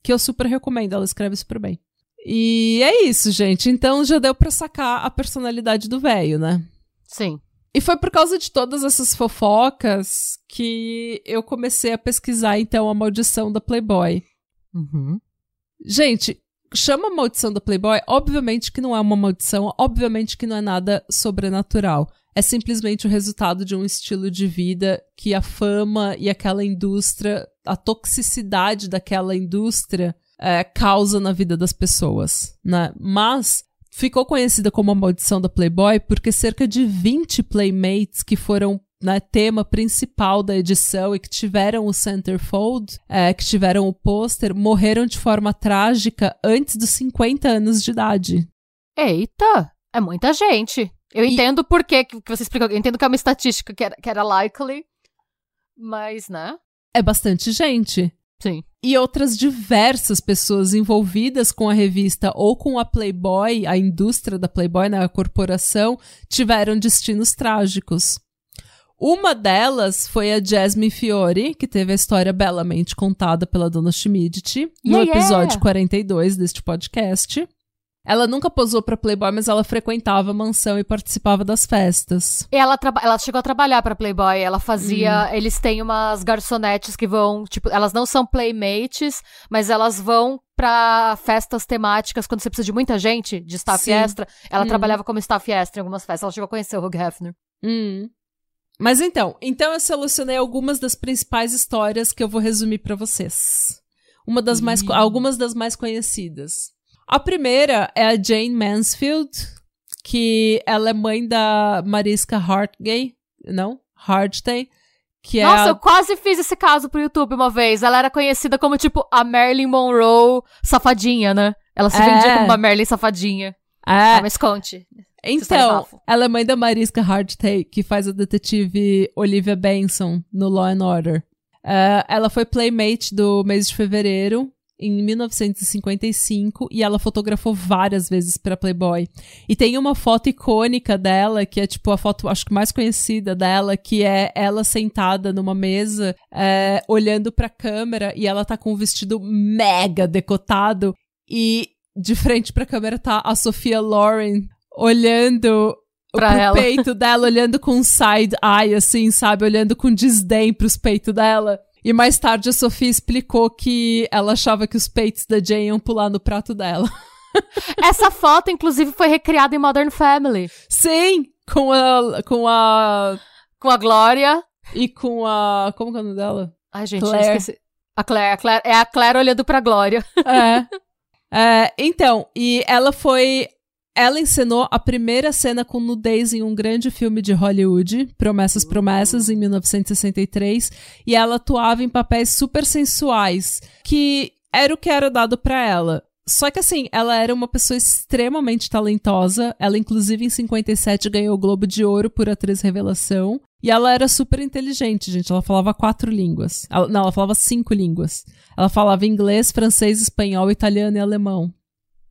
Que eu super recomendo, ela escreve super bem. E é isso, gente. Então já deu pra sacar a personalidade do velho, né? Sim. E foi por causa de todas essas fofocas que eu comecei a pesquisar, então, a maldição da Playboy. Uhum. Gente, chama maldição da Playboy, obviamente que não é uma maldição, obviamente que não é nada sobrenatural. É simplesmente o resultado de um estilo de vida que a fama e aquela indústria, a toxicidade daquela indústria é, causa na vida das pessoas, né? Mas ficou conhecida como a maldição da Playboy porque cerca de 20 playmates que foram né, tema principal da edição e que tiveram o centerfold, é, que tiveram o pôster, morreram de forma trágica antes dos 50 anos de idade. Eita, é muita gente. Eu E- entendo por que você explicou. Eu entendo que é uma estatística que era, que era likely, mas, né? É bastante gente. Sim. E outras diversas pessoas envolvidas com a revista ou com a Playboy, a indústria da Playboy, né, a corporação, tiveram destinos trágicos. Uma delas foi a Jasmine Fiore, que teve a história belamente contada pela dona Schmidt no Yeah, yeah. episódio 42 deste podcast. Ela nunca posou pra Playboy, mas ela frequentava a mansão e participava das festas. Ela, ela chegou a trabalhar pra Playboy. Ela fazia. Eles têm umas garçonetes que vão. Tipo, elas não são playmates, mas elas vão pra festas temáticas quando você precisa de muita gente, de staff Sim. extra. Ela Hum. trabalhava como staff extra em algumas festas. Ela chegou a conhecer o Hugh Hefner. Hum. Mas então, então eu selecionei algumas das principais histórias que eu vou resumir pra vocês. Uma das mais, Ih. algumas das mais conhecidas. A primeira é a Jane Mansfield, que ela é mãe da Mariska Hargitay, não? Hargitay, que é Nossa, eu quase fiz esse caso pro YouTube uma vez. Ela era conhecida como, tipo, a Marilyn Monroe safadinha, né? Ela se É. vendia como uma Marilyn safadinha. é, Ah, mas conte. Então, ela é mãe da Mariska Hargitay, que faz a detetive Olivia Benson no Law and Order. Eh, ela foi playmate do mês de fevereiro, em 1955, e ela fotografou várias vezes pra Playboy. E tem uma foto icônica dela, que é tipo a foto, acho que mais conhecida dela, que é ela sentada numa mesa, eh, olhando pra câmera, e ela tá com um vestido mega decotado, e de frente pra câmera tá a Sofia Loren olhando Pra pro peito dela, olhando com um side eye, assim, sabe? Olhando com desdém pros peitos dela. E mais tarde a Sofia explicou que ela achava que os peitos da Jane iam pular no prato dela. Essa foto, inclusive, foi recriada em Modern Family. Sim! Com a. Com a. Com a Glória. E com a. Como que é o nome dela? Ai, gente, Claire. eu esqueci. A Claire, a Claire. É a Claire olhando pra Glória. É. É, então, e ela foi. Ela encenou a primeira cena com nudez em um grande filme de Hollywood, Promessas Promessas, em 1963, e ela atuava em papéis super sensuais, que era o que era dado pra ela. Só que assim, ela era uma pessoa extremamente talentosa. Ela, inclusive, em 57 ganhou o Globo de Ouro por atriz revelação. E ela era super inteligente, gente. Ela falava quatro línguas. Ela- não, ela falava cinco línguas. Ela falava inglês, francês, espanhol, italiano e alemão.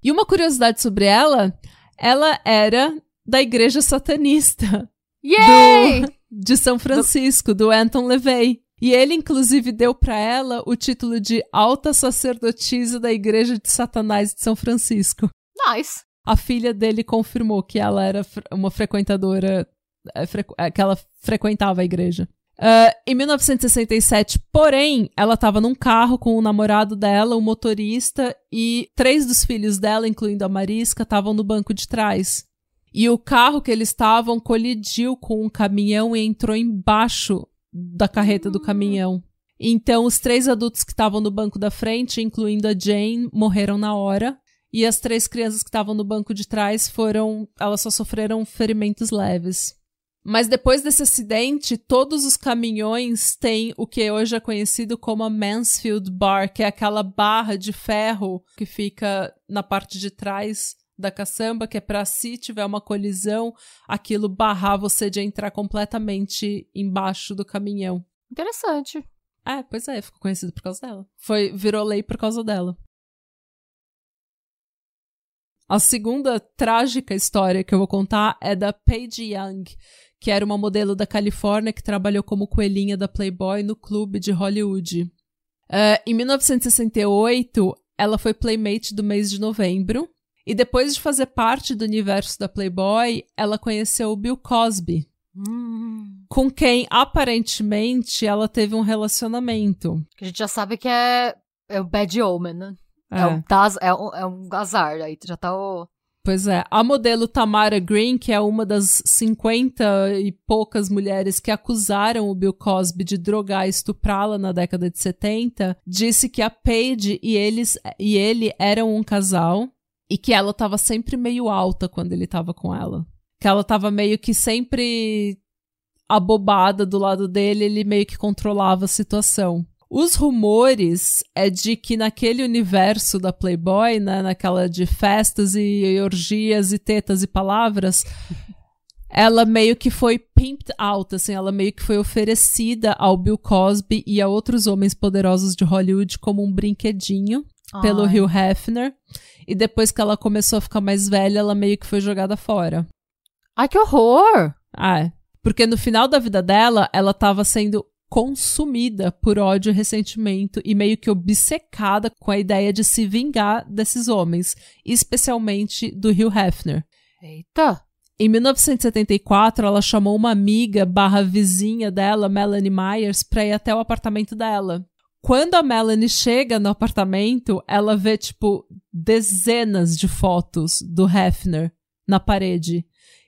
E uma curiosidade sobre ela, ela era da igreja satanista Yay! de São Francisco, do Anton LaVey. E ele, inclusive, deu pra ela o título de alta sacerdotisa da igreja de Satanás de São Francisco. Nice. A filha dele confirmou que ela era uma frequentadora, é, é, que ela frequentava a igreja. Ah, em 1967, porém, ela estava num carro com o namorado dela, o motorista, e três dos filhos dela, incluindo a Marisca, estavam no banco de trás. E o carro que eles estavam colidiu com um caminhão e entrou embaixo da carreta do caminhão. Então, os três adultos que estavam no banco da frente, incluindo a Jane, morreram na hora. E as três crianças que estavam no banco de trás foram. Elas só sofreram ferimentos leves. Mas depois desse acidente, todos os caminhões têm o que hoje é conhecido como a Mansfield Bar, que é aquela barra de ferro que fica na parte de trás da caçamba, que é pra se tiver uma colisão, aquilo barrar você de entrar completamente embaixo do caminhão. Interessante. É, pois é, ficou conhecido por causa dela. Foi, virou lei por causa dela. A segunda trágica história que eu vou contar é da Paige Young, que era uma modelo da Califórnia que trabalhou como coelhinha da Playboy no clube de Hollywood. Uh, em 1968, ela foi Playmate do mês de novembro. E depois de fazer parte do universo da Playboy, ela conheceu o Bill Cosby, hum. com quem aparentemente ela teve um relacionamento. A gente já sabe que é, é o Bad Omen, né? É, é, um, das, é, um, é um azar, aí já tá o. Pois é, a modelo Tamara Green, que é uma das 50 e poucas mulheres que acusaram o Bill Cosby de drogar e estuprá-la na década de 70, disse que a Paige e, eles, e ele eram um casal e que ela estava sempre meio alta quando ele estava com ela. Que ela estava meio que sempre abobada do lado dele, ele meio que controlava a situação. Os rumores é de que naquele universo da Playboy, né, naquela de festas e orgias e tetas e palavras, ela meio que foi pimped out, assim, ela meio que foi oferecida ao Bill Cosby e a outros homens poderosos de Hollywood como um brinquedinho Ai. pelo Hugh Hefner. E depois que ela começou a ficar mais velha, ela meio que foi jogada fora. Ai, que horror! Ah, é. Porque no final da vida dela, ela tava sendo consumida por ódio e ressentimento e meio que obcecada com a ideia de se vingar desses homens, especialmente do Hugh Hefner. Eita! Em 1974, ela chamou uma amiga barra vizinha dela, Melanie Myers, para ir até o apartamento dela. Quando a Melanie chega no apartamento, ela vê, tipo, dezenas de fotos do Hefner na parede.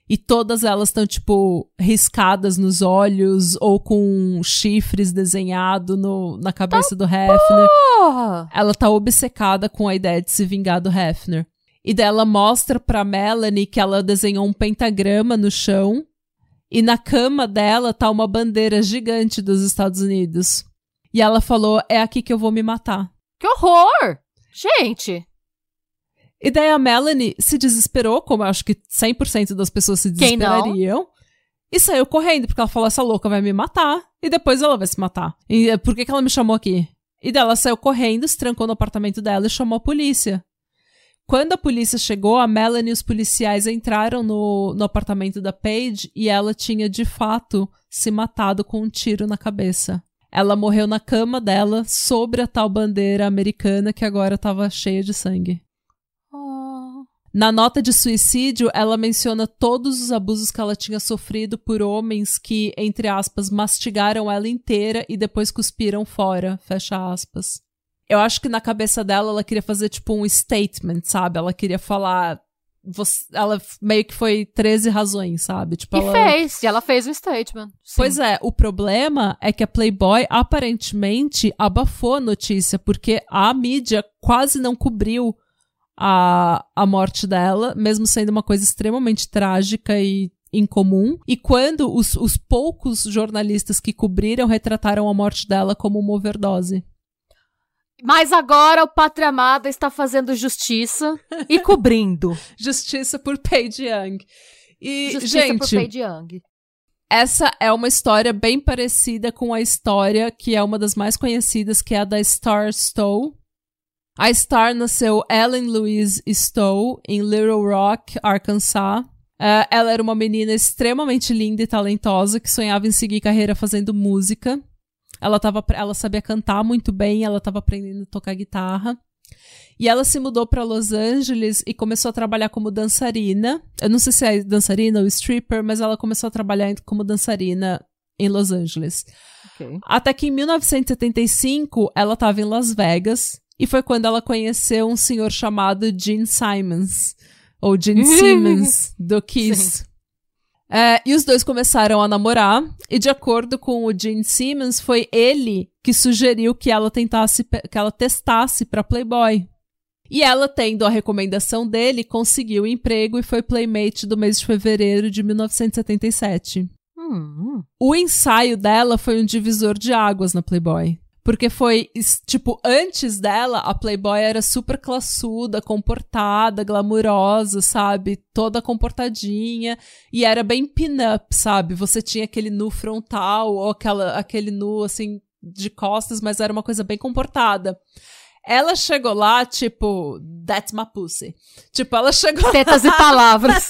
E todas elas estão, tipo, riscadas nos olhos ou com chifres desenhado no, na cabeça do Hefner. Porra! Ela tá obcecada com a ideia de se vingar do Hefner. E dela mostra pra Melanie que ela desenhou um pentagrama no chão. E na cama dela tá uma bandeira gigante dos Estados Unidos. E ela falou: é aqui que eu vou me matar. Que horror! Gente! E daí a Melanie se desesperou, como eu acho que 100% das pessoas se desesperariam. E saiu correndo, porque ela falou: essa louca vai me matar. E depois ela vai se matar. E eh, por que, que ela me chamou aqui? E daí ela saiu correndo, se trancou no apartamento dela e chamou a polícia. Quando a polícia chegou, a Melanie e os policiais entraram no, no apartamento da Paige e ela tinha de fato se matado com um tiro na cabeça. Ela morreu na cama dela, sobre a tal bandeira americana que agora estava cheia de sangue. Na nota de suicídio, ela menciona todos os abusos que ela tinha sofrido por homens que, entre aspas, mastigaram ela inteira e depois cuspiram fora, fecha aspas. Eu acho que na cabeça dela ela queria fazer tipo um statement, sabe? Ela queria falar. Você, ela meio que foi 13 razões, sabe? Tipo, e ela... fez, e ela fez um statement. Sim. Pois é, o problema é que a Playboy aparentemente abafou a notícia, porque a mídia quase não cobriu a, a morte dela, mesmo sendo uma coisa extremamente trágica e incomum. E quando os, os poucos jornalistas que cobriram retrataram a morte dela como uma overdose. Mas agora o Pátria Amada está fazendo justiça e cobrindo. justiça por Paige Young. E, justiça gente, por Paige Young. Essa é uma história bem parecida com a história que é uma das mais conhecidas, que é a da Star Stowe, a Star nasceu Ellen Louise Stowe em Little Rock, Arkansas. Uh, ela era uma menina extremamente linda e talentosa que sonhava em seguir carreira fazendo música. Ela, tava, ela sabia cantar muito bem, ela estava aprendendo a tocar guitarra. E ela se mudou para Los Angeles e começou a trabalhar como dançarina. Eu não sei se é dançarina ou stripper, mas ela começou a trabalhar como dançarina em Los Angeles. Okay. Até que em 1975 ela estava em Las Vegas e foi quando ela conheceu um senhor chamado Gene Simons, ou Gene Simmons, do Kiss. É, e os dois começaram a namorar, e de acordo com o Gene Simmons, foi ele que sugeriu que ela tentasse, que ela testasse para Playboy. E ela, tendo a recomendação dele, conseguiu o emprego e foi playmate do mês de fevereiro de 1977. Hum. O ensaio dela foi um divisor de águas na Playboy. Porque foi, tipo, antes dela, a Playboy era super classuda, comportada, glamurosa, sabe? Toda comportadinha. E era bem pin-up, sabe? Você tinha aquele nu frontal, ou aquela, aquele nu, assim, de costas, mas era uma coisa bem comportada. Ela chegou lá, tipo, that's my pussy. Tipo, ela chegou Tetas lá... e palavras.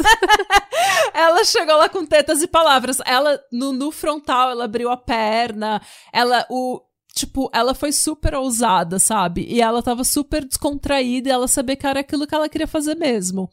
ela chegou lá com tetas e palavras. Ela, no, no frontal, ela abriu a perna. Ela, o, tipo, ela foi super ousada, sabe? E ela tava super descontraída e ela sabia que era aquilo que ela queria fazer mesmo.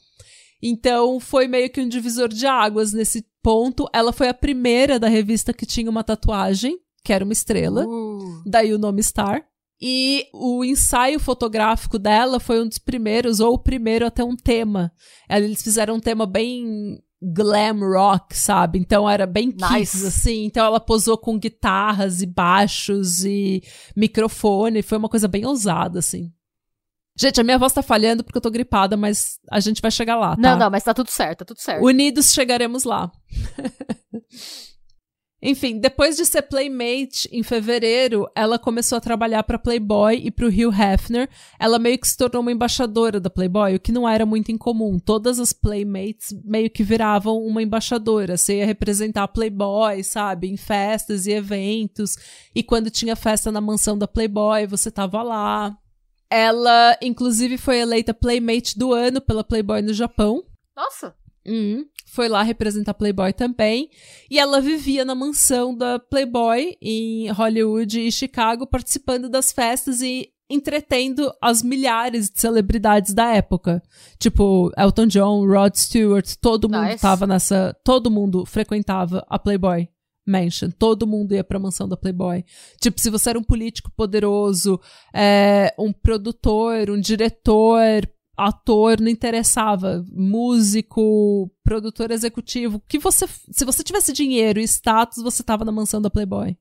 Então, foi meio que um divisor de águas nesse ponto. Ela foi a primeira da revista que tinha uma tatuagem, que era uma estrela. Uh. Daí o nome Star. E o ensaio fotográfico dela foi um dos primeiros, ou o primeiro, até um tema. Eles fizeram um tema bem glam rock, sabe? Então era bem Nice. assim. Então ela posou com guitarras e baixos e microfone. Foi uma coisa bem ousada, assim. Gente, a minha voz tá falhando porque eu tô gripada, mas a gente vai chegar lá, tá? Não, não, mas tá tudo certo, tá tudo certo. Unidos chegaremos lá. Enfim, depois de ser Playmate em fevereiro, ela começou a trabalhar para Playboy e para o Hugh Hefner. Ela meio que se tornou uma embaixadora da Playboy, o que não era muito incomum. Todas as Playmates meio que viravam uma embaixadora. Você ia representar a Playboy, sabe, em festas e eventos. E quando tinha festa na mansão da Playboy, você tava lá. Ela, inclusive, foi eleita Playmate do ano pela Playboy no Japão. Nossa. Uhum. Foi lá representar Playboy também. E ela vivia na mansão da Playboy em Hollywood e Chicago, participando das festas e entretendo as milhares de celebridades da época. Tipo, Elton John, Rod Stewart, todo mundo Nice. tava nessa. Todo mundo frequentava a Playboy. Mansion. Todo mundo ia pra mansão da Playboy. Tipo, se você era um político poderoso, é, um produtor, um diretor, ator, não interessava. Músico, produtor executivo. Que você, se você tivesse dinheiro e status, você tava na mansão da Playboy.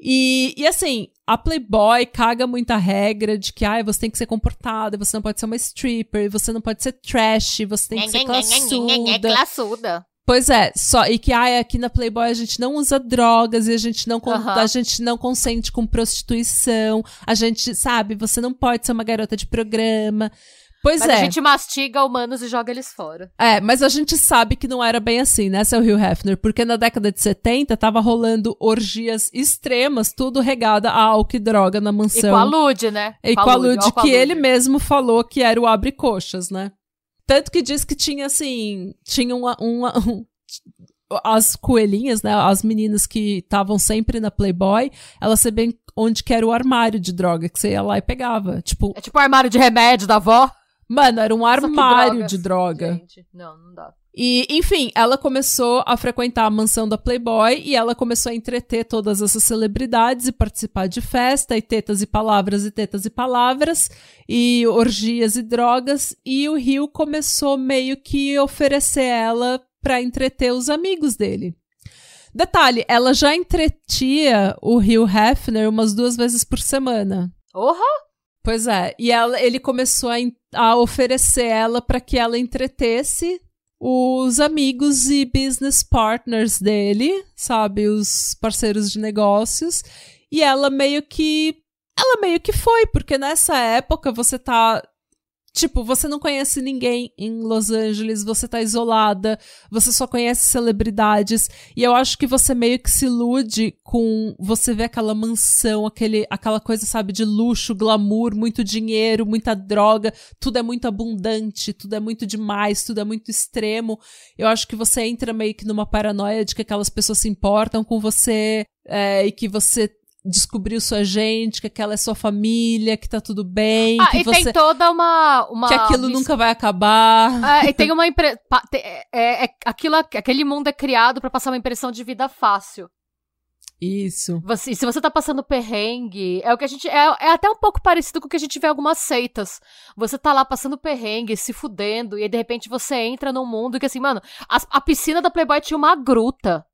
E, e assim, a Playboy caga muita regra de que ah, você tem que ser comportada, você não pode ser uma stripper, você não pode ser trash, você tem que ser classuda. Classuda. Pois é, só e que ai, aqui na Playboy a gente não usa drogas e a gente não Aham. a gente não consente com prostituição. A gente, sabe, você não pode ser uma garota de programa. Pois Mas é. a gente mastiga humanos e joga eles fora. É, mas a gente sabe que não era bem assim, né, seu Hugh Hefner? Porque na década de 70 tava rolando orgias extremas, tudo regada a álcool e droga na E mansão. com a Lud, né? E com a Lud, que ele mesmo falou que era o abre-coxas, né? Tanto que diz que tinha, assim, tinha uma... uma um- as coelhinhas, né, as meninas que estavam sempre na Playboy, elas sabiam onde que era o armário de droga, que você ia lá e pegava. Tipo, É tipo o armário de remédio da avó. Mano, era um armário drogas. de droga. Gente, não, não dá. E, enfim, ela começou a frequentar a mansão da Playboy e ela começou a entreter todas essas celebridades e participar de festa, e tetas e palavras, e tetas e palavras, e orgias e drogas. E o Rio começou meio que oferecer ela pra entreter os amigos dele. Detalhe, ela já entretia o Rio Hefner umas duas vezes por semana. Porra! Pois é, e ela, ele começou a, a oferecer ela para que ela entretesse os amigos e business partners dele, sabe, os parceiros de negócios, e ela meio que ela meio que foi, porque nessa época você tá Tipo, você não conhece ninguém em Los Angeles, você tá isolada, você só conhece celebridades, e eu acho que você meio que se ilude com você vê aquela mansão, aquele, aquela coisa, sabe, de luxo, glamour, muito dinheiro, muita droga, tudo é muito abundante, tudo é muito demais, tudo é muito extremo. Eu acho que você entra meio que numa paranoia de que aquelas pessoas se importam com você é, e que você descobriu sua gente, que aquela é sua família, que tá tudo bem, Ah, que e você tem toda uma. uma que aquilo nunca vai acabar. É, e tem uma impre... pa- te- é, é- aquilo, aquele mundo é criado pra passar uma impressão de vida fácil. Isso. Você, se você tá passando perrengue, é o que a gente. É, é até um pouco parecido com o que a gente vê em algumas seitas. Você tá lá passando perrengue, se fudendo, e aí de repente você entra num mundo que assim, mano, as- a, piscina da Playboy tinha uma gruta.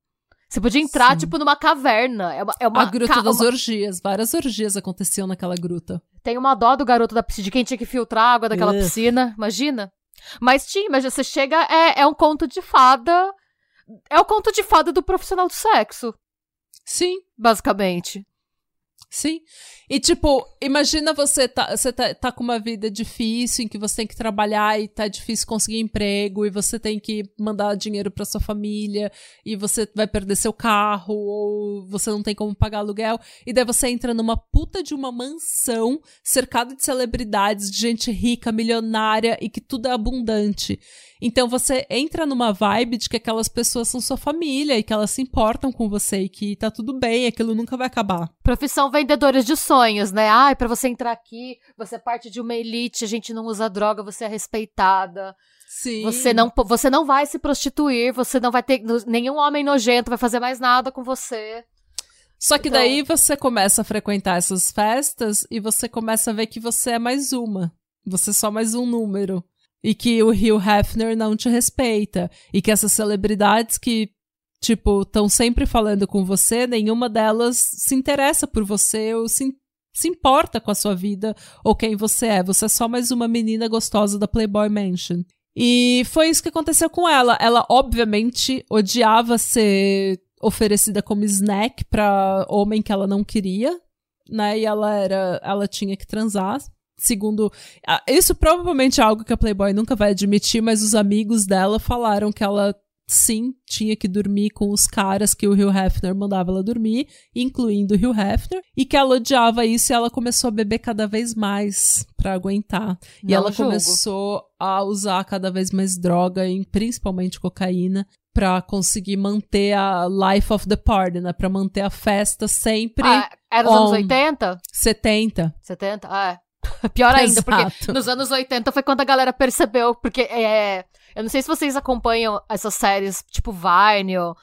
Você podia entrar, Sim. tipo, numa caverna. É uma, é uma a gruta ca- das uma- orgias. Várias orgias aconteciam naquela gruta. Tem uma dó do garoto da piscina, de quem tinha que filtrar a água daquela piscina, imagina. Mas tinha, mas você chega, é, é um conto de fada. É o conto de fada do profissional do sexo, Sim, basicamente. Sim. E, tipo, imagina você tá, você tá, tá com uma vida difícil, em que você tem que trabalhar e tá difícil conseguir emprego, e você tem que mandar dinheiro pra sua família, e você vai perder seu carro, ou você não tem como pagar aluguel, e daí você entra numa puta de uma mansão, cercada de celebridades, de gente rica, milionária, e que tudo é abundante. Então você entra numa vibe de que aquelas pessoas são sua família e que elas se importam com você e que tá tudo bem, aquilo nunca vai acabar. Profissão vendedores de sonhos, né? Ai, para você entrar aqui, você é parte de uma elite, a gente não usa droga, você é respeitada. Sim. Você não, você não vai se prostituir, você não vai ter nenhum homem nojento vai fazer mais nada com você. Só que então... daí você começa a frequentar essas festas e você começa a ver que você é mais uma. Você é só mais um número e que o Hugh Hefner não te respeita e que essas celebridades que tipo estão sempre falando com você, nenhuma delas se interessa por você ou se, se importa com a sua vida ou quem você é. Você é só mais uma menina gostosa da Playboy Mansion. E foi isso que aconteceu com ela. Ela obviamente odiava ser oferecida como snack para homem que ela não queria, né? E ela era, ela tinha que transar segundo. Isso provavelmente é algo que a Playboy nunca vai admitir, mas os amigos dela falaram que ela sim tinha que dormir com os caras que o Hugh Hefner mandava ela dormir, incluindo o Hugh Hefner, e que ela odiava isso e ela começou a beber cada vez mais para aguentar. Não e ela julgo. começou a usar cada vez mais droga, principalmente cocaína, para conseguir manter a life of the party, né? Pra manter a festa sempre. Ah, era os anos 80? 70. 70? Ah, é. Pior ainda, Exato. porque nos anos 80 foi quando a galera percebeu, porque é. Eu não sei se vocês acompanham essas séries tipo Vine ou,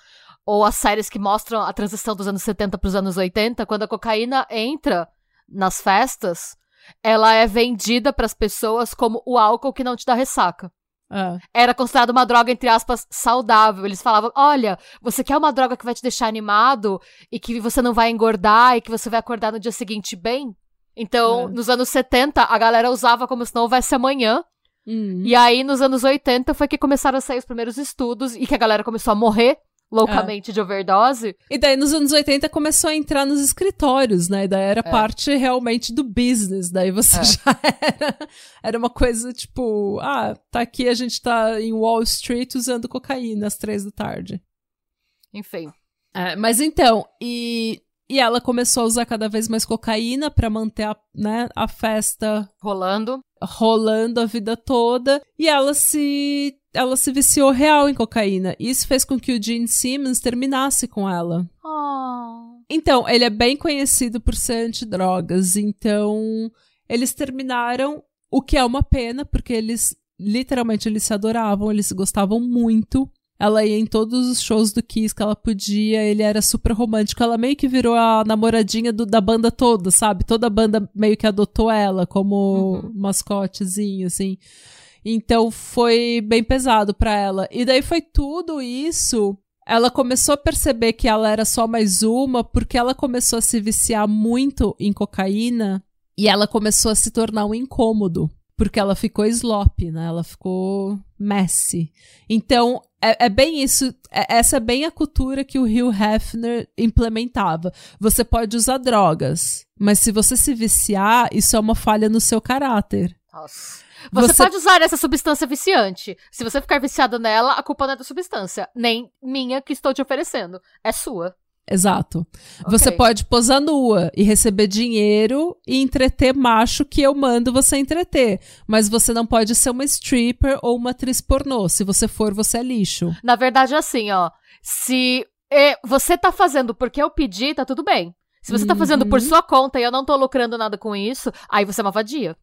ou as séries que mostram a transição dos anos 70 para os anos 80, quando a cocaína entra nas festas, ela é vendida para as pessoas como o álcool que não te dá ressaca. É. Era considerado uma droga, entre aspas, saudável. Eles falavam: olha, você quer uma droga que vai te deixar animado e que você não vai engordar e que você vai acordar no dia seguinte bem? Então, é. nos anos 70, a galera usava como se não houvesse amanhã. Uhum. E aí, nos anos 80, foi que começaram a sair os primeiros estudos e que a galera começou a morrer loucamente é. de overdose. E daí, nos anos 80, começou a entrar nos escritórios, né? E daí era é. parte realmente do business. Daí você é. já era. Era uma coisa tipo: ah, tá aqui, a gente tá em Wall Street usando cocaína às três da tarde. Enfim. É, mas então, e e ela começou a usar cada vez mais cocaína para manter a, né, a festa rolando, rolando a vida toda. E ela se ela se viciou real em cocaína. Isso fez com que o Gene Simmons terminasse com ela. Oh. Então, ele é bem conhecido por ser antidrogas. Então, eles terminaram, o que é uma pena, porque eles literalmente eles se adoravam, eles se gostavam muito. Ela ia em todos os shows do Kiss que ela podia, ele era super romântico. Ela meio que virou a namoradinha do, da banda toda, sabe? Toda a banda meio que adotou ela como uhum. mascotezinho, assim. Então foi bem pesado para ela. E daí foi tudo isso. Ela começou a perceber que ela era só mais uma porque ela começou a se viciar muito em cocaína e ela começou a se tornar um incômodo porque ela ficou slop, né? Ela ficou messy. Então, é, é bem isso. É, essa é bem a cultura que o Hugh Hefner implementava. Você pode usar drogas, mas se você se viciar, isso é uma falha no seu caráter. Nossa. Você, você, pode usar essa substância viciante. Se você ficar viciado nela, a culpa não é da substância, nem minha que estou te oferecendo. É sua. Exato. Okay. Você pode posar nua e receber dinheiro e entreter macho que eu mando você entreter. Mas você não pode ser uma stripper ou uma atriz pornô. Se você for, você é lixo. Na verdade, é assim, ó. Se você tá fazendo porque eu pedi, tá tudo bem. Se você uhum. tá fazendo por uhum. sua conta e eu não tô lucrando nada com isso, aí você é uma vadia.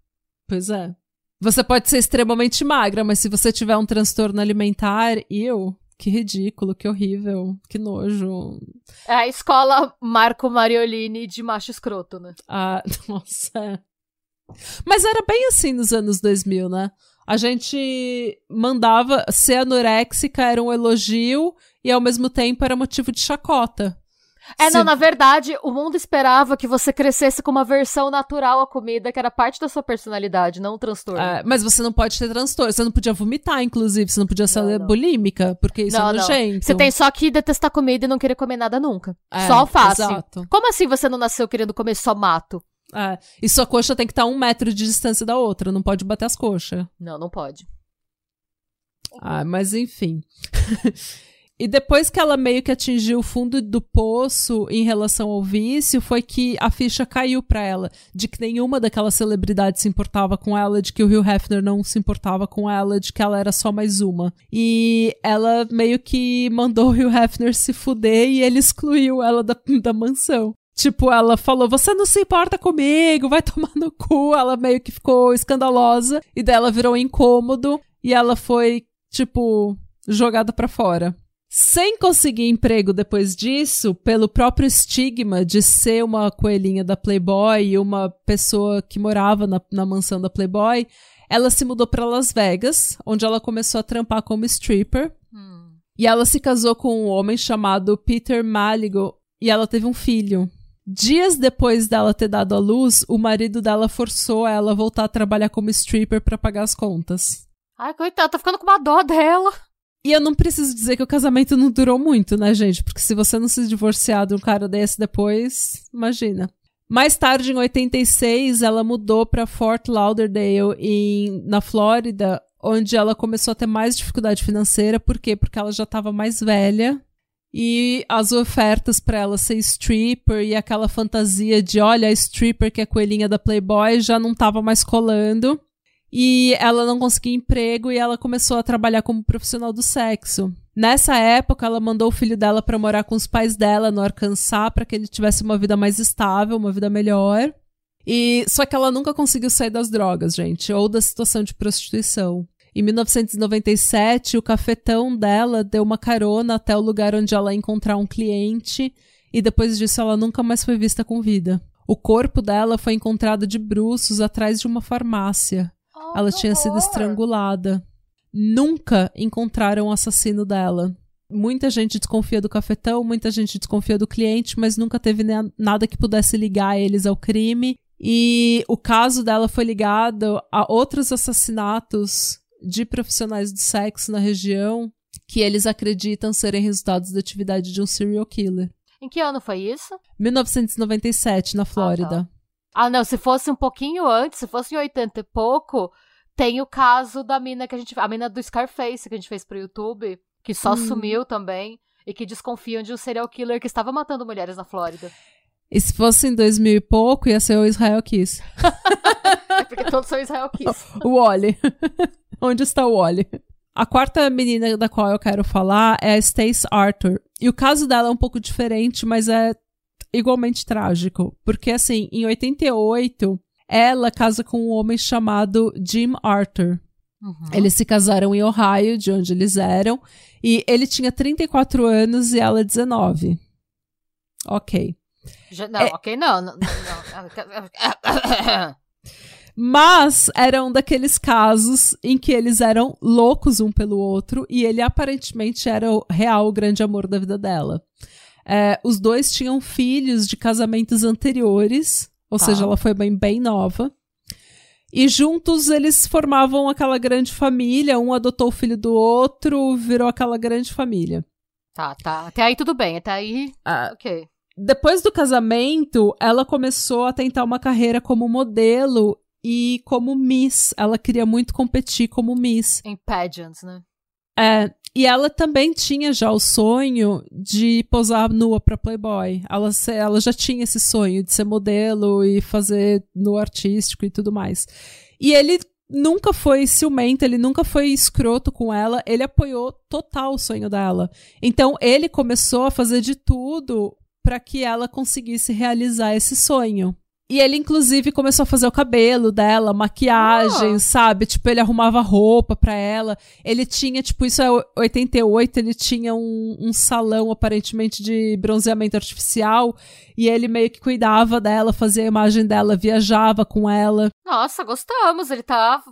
Pois é. Você pode ser extremamente magra, mas se você tiver um transtorno alimentar, eu que ridículo, que horrível, que nojo. É a escola Marco Mariolini de macho escroto, né? Ah, nossa. Mas era bem assim nos anos 2000, né? A gente mandava ser anoréxica era um elogio e ao mesmo tempo era motivo de chacota. É, Se- não, na verdade, o mundo esperava que você crescesse com uma versão natural à comida, que era parte da sua personalidade, não um transtorno. É, mas você não pode ter transtorno. Você não podia vomitar, inclusive. Você não podia ser Não, não. bulímica, porque isso Não, é não. nojento. Você tem só que detestar comida e não querer comer nada nunca. É, só alface. Exato. Como assim você não nasceu querendo comer só mato? É. E sua coxa tem que estar um metro de distância da outra. Não pode bater as coxas. Não, não pode. Ah, mas enfim. e depois que ela meio que atingiu o fundo do poço em relação ao vício, foi que a ficha caiu pra ela. De que nenhuma daquelas celebridades se importava com ela, de que o Hugh Hefner não se importava com ela, de que ela era só mais uma. E ela meio que mandou o Hugh Hefner se fuder e ele excluiu ela da, da mansão. Tipo, ela falou: Você não se importa comigo, vai tomar no cu. Ela meio que ficou escandalosa. E daí ela virou incômodo. E ela foi, tipo, jogada pra fora. Sem conseguir emprego depois disso, pelo próprio estigma de ser uma coelhinha da Playboy e uma pessoa que morava na, na mansão da Playboy, ela se mudou pra Las Vegas, onde ela começou a trampar como stripper. Hum. E ela se casou com um homem chamado Peter Maligo e ela teve um filho. Dias depois dela ter dado à luz, o marido dela forçou ela a voltar a trabalhar como stripper pra pagar as contas. Ai, coitada, tá ficando com uma dó dela. E eu não preciso dizer que o casamento não durou muito, né, gente? Porque se você não se divorciar de um cara desse depois, imagina. Mais tarde, em 86, ela mudou pra Fort Lauderdale, em, na Flórida, onde ela começou a ter mais dificuldade financeira. Por quê? Porque ela já estava mais velha. E as ofertas pra ela ser stripper e aquela fantasia de, olha, a stripper que é coelhinha da Playboy já não tava mais colando. E ela não conseguia emprego e ela começou a trabalhar como profissional do sexo. Nessa época, ela mandou o filho dela pra morar com os pais dela no Arkansas para que ele tivesse uma vida mais estável, uma vida melhor. E só que ela nunca conseguiu sair das drogas, gente, ou da situação de prostituição. Em 1997, o cafetão dela deu uma carona até o lugar onde ela ia encontrar um cliente e depois disso ela nunca mais foi vista com vida. O corpo dela foi encontrado de bruços atrás de uma farmácia. Ela tinha sido estrangulada. Nunca encontraram o assassino dela. Muita gente desconfia do cafetão, muita gente desconfia do cliente, mas nunca teve nada que pudesse ligar eles ao crime. E o caso dela foi ligado a outros assassinatos de profissionais de sexo na região que eles acreditam serem resultados da atividade de um serial killer. Em que ano foi isso? 1997, na Flórida. Ah, não, se fosse um pouquinho antes, se fosse em 80 e pouco, tem o caso da mina que a gente. A mina do Scarface que a gente fez pro YouTube, que só Hum. sumiu também. E que desconfiam de um serial killer que estava matando mulheres na Flórida. E se fosse em 2000 e pouco, ia ser o Israel Kiss. É porque todos são Israel Kiss. O Wally. Onde está o Wally? A quarta menina da qual eu quero falar é a Stace Arthur. E o caso dela é um pouco diferente, mas é igualmente trágico. Porque, assim, em 88, ela casa com um homem chamado Jim Arthur. Uhum. Eles se casaram em Ohio, de onde eles eram. E ele tinha 34 anos e ela 19. Ok. Já- não, É- ok, não. não, não. Mas era um daqueles casos em que eles eram loucos um pelo outro e ele aparentemente era o real grande amor da vida dela. É, os dois tinham filhos de casamentos anteriores, ou Tá. seja, ela foi bem, bem nova. E juntos eles formavam aquela grande família, um adotou o filho do outro, virou aquela grande família. tá, tá. Até aí tudo bem. Até aí, Ah, ok. depois do casamento, ela começou a tentar uma carreira como modelo e como Miss. Ela queria muito competir como Miss. Em pageants, né? É, e ela também tinha já o sonho de posar nua pra Playboy. Ela, ela já tinha esse sonho de ser modelo e fazer no artístico e tudo mais. E ele nunca foi ciumento, ele nunca foi escroto com ela, ele apoiou total o sonho dela. Então ele começou a fazer de tudo para que ela conseguisse realizar esse sonho. E ele, inclusive, começou a fazer o cabelo dela, maquiagem, Ah. sabe? Tipo, ele arrumava roupa pra ela. Ele tinha, tipo, isso é 88, ele tinha um, um salão, aparentemente, de bronzeamento artificial. E ele meio que cuidava dela, fazia a imagem dela, viajava com ela. Nossa, gostamos. Ele tá.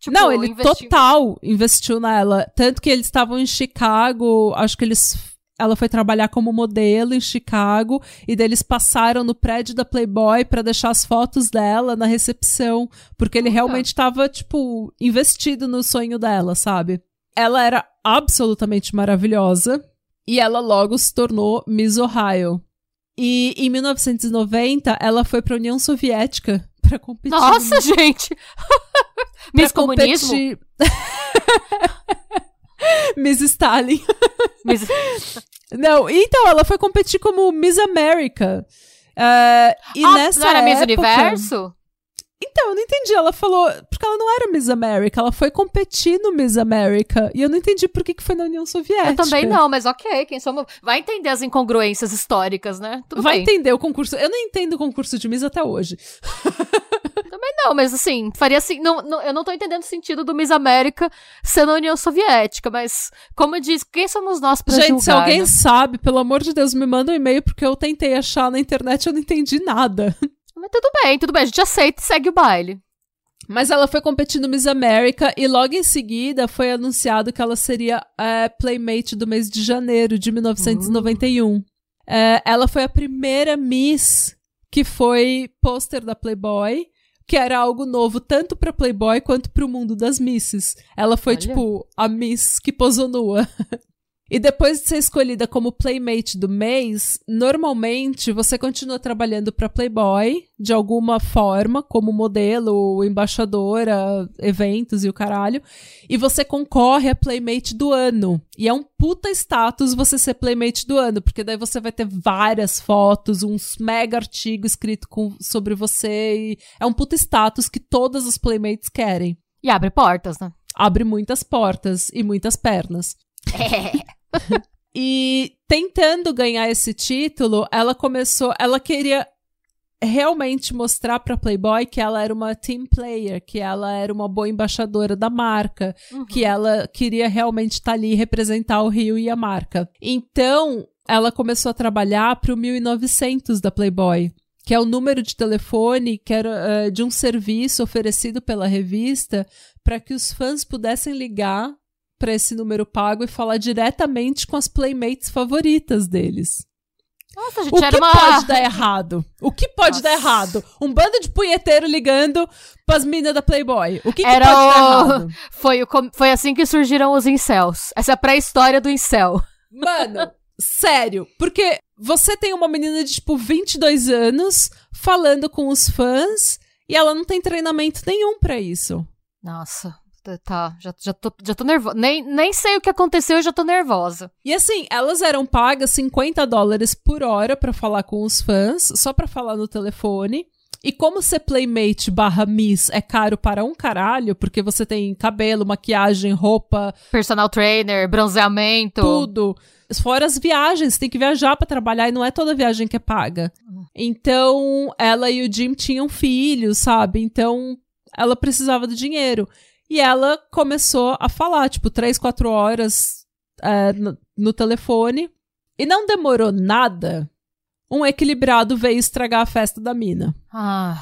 Tipo, Não, ele total investiu nela. Tanto que eles estavam em Chicago, acho que eles. Ela foi trabalhar como modelo em Chicago e daí eles passaram no prédio da Playboy para deixar as fotos dela na recepção, porque ele realmente estava tipo investido no sonho dela, sabe? Ela era absolutamente maravilhosa e ela logo se tornou Miss Ohio. E em 1990 ela foi para a União Soviética para competir. Nossa, gente. Miss Comunismo. Competir... Miss Stalin. Miss... Não, então ela foi competir como Miss America. Uh, e ah, nessa não era época... Miss Universo? Então, eu não entendi. Ela falou. Porque ela não era Miss America, ela foi competir no Miss America. E eu não entendi por que, que foi na União Soviética. Eu também não, mas ok. Quem somos. Vai entender as incongruências históricas, né? Tudo Vai bem. entender o concurso. Eu não entendo o concurso de Miss até hoje. Também não, mas assim, faria assim. Não, não, eu não tô entendendo o sentido do Miss América ser na União Soviética, mas, como eu disse, quem somos nós pra Gente, julgar? se alguém né? sabe, pelo amor de Deus, me manda um e-mail, porque eu tentei achar na internet e eu não entendi nada. Mas tudo bem, tudo bem, a gente aceita e segue o baile. Mas ela foi competir no Miss America e logo em seguida foi anunciado que ela seria é, Playmate do mês de janeiro de 1991. É, ela foi a primeira Miss que foi pôster da Playboy, que era algo novo tanto pra Playboy quanto pro mundo das Misses. Ela foi, Olha. tipo, a Miss que posou nua. E depois de ser escolhida como Playmate do mês, normalmente você continua trabalhando para Playboy de alguma forma, como modelo, embaixadora, eventos e o caralho, e você concorre a Playmate do ano. E é um puta status você ser Playmate do ano, porque daí você vai ter várias fotos, uns mega artigos escrito com, sobre você, e é um puta status que todas as Playmates querem. E abre portas, né? Abre muitas portas e muitas pernas. E tentando ganhar esse título, ela começou, ela queria realmente mostrar para Playboy que ela era uma team player, que ela era uma boa embaixadora da marca, Uhum. que ela queria realmente estar ali e representar o Rio e a marca. Então, ela começou a trabalhar para o 1900 da Playboy, que é o número de telefone que era eh, de um serviço oferecido pela revista para que os fãs pudessem ligar para esse número pago e falar diretamente com as playmates favoritas deles. Nossa, O gente era que uma. pode dar errado? O que pode Nossa. dar errado? Um bando de punheteiro ligando pras minas da Playboy. O que, que pode dar o- errado? Foi, o com- foi assim que surgiram os incels. Essa é a pré-história do incel. Mano, sério. Porque você tem uma menina de, tipo, 22 anos falando com os fãs e ela não tem treinamento nenhum pra isso. Nossa, tá- tá. Já, já, tô, já tô nervosa. Nem, nem sei o que aconteceu e já tô nervosa. E assim, elas eram pagas 50 dólares por hora pra falar com os fãs, só pra falar no telefone. E como ser Playmate barra Miss é caro para um caralho, porque você tem cabelo, maquiagem, roupa, Personal trainer, bronzeamento. tudo. Fora as viagens, tem que viajar pra trabalhar e não é toda viagem que é paga. Então, ela e o Jim tinham filhos, sabe? Então, ela precisava do dinheiro. E ela começou a falar, tipo, três, quatro horas é, no, no telefone. E não demorou nada. Um equilibrado veio estragar a festa da mina. Ah,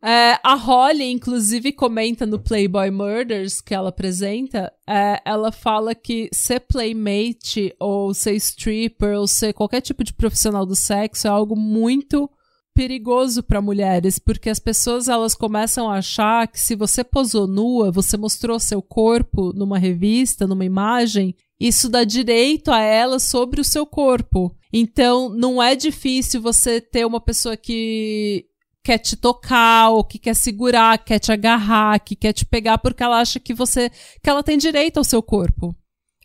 É, a Holly, inclusive, comenta no Playboy Murders que ela apresenta. é, ela fala que ser playmate, ou ser stripper, ou ser qualquer tipo de profissional do sexo é algo muito perigoso para mulheres, porque as pessoas elas começam a achar que se você posou nua, você mostrou seu corpo numa revista, numa imagem, isso dá direito a ela sobre o seu corpo. Então, não é difícil você ter uma pessoa que quer te tocar, ou que quer segurar, quer te agarrar, que quer te pegar porque ela acha que você que ela tem direito ao seu corpo.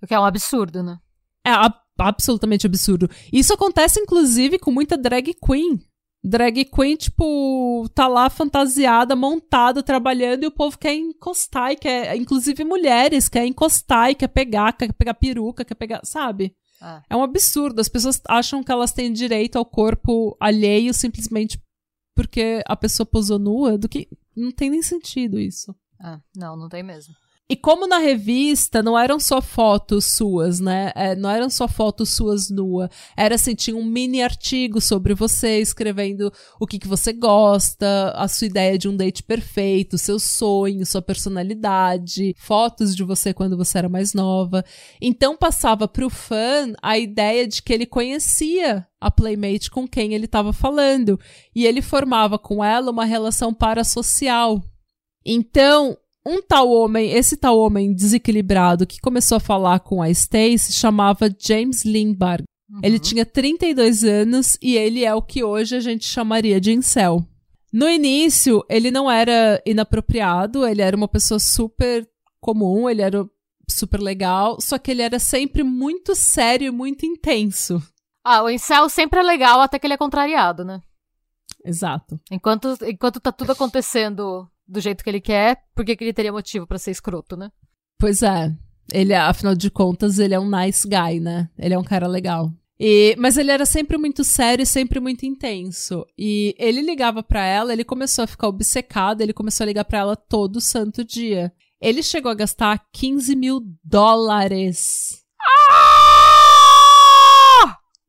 o que é um absurdo, né? É absolutamente absurdo. Isso acontece inclusive com muita drag queen. Drag queen, tipo, tá lá fantasiada, montada, trabalhando, e o povo quer encostar, e quer, inclusive mulheres, quer encostar e quer pegar, quer pegar peruca, quer pegar, sabe? Ah. É um absurdo. As pessoas acham que elas têm direito ao corpo alheio simplesmente porque a pessoa posou nua, do que não tem nem sentido isso. Ah, não, não tem mesmo. E como na revista não eram só fotos suas, né? É, não eram só fotos suas nua. Era assim, tinha um mini artigo sobre você, escrevendo o que, que você gosta, a sua ideia de um date perfeito, seu sonho, sua personalidade, fotos de você quando você era mais nova. Então passava pro fã a ideia de que ele conhecia a Playmate com quem ele estava falando. E ele formava com ela uma relação parasocial. Então, um tal homem, esse tal homem desequilibrado que começou a falar com a Stacy chamava James Lindbergh. Uhum. Ele tinha 32 anos e ele é o que hoje a gente chamaria de incel. No início, ele não era inapropriado, ele era uma pessoa super comum, ele era super legal, só que ele era sempre muito sério e muito intenso. Ah, o incel sempre é legal até que ele é contrariado, né? Exato. Enquanto, enquanto tá tudo acontecendo do jeito que ele quer, por que ele teria motivo para ser escroto, né? Pois é. Ele, afinal de contas, ele é um nice guy, né? Ele é um cara legal. E, mas ele era sempre muito sério e sempre muito intenso. E ele ligava para ela, ele começou a ficar obcecado, ele começou a ligar para ela todo santo dia. Ele chegou a gastar 15 mil dólares. Ah!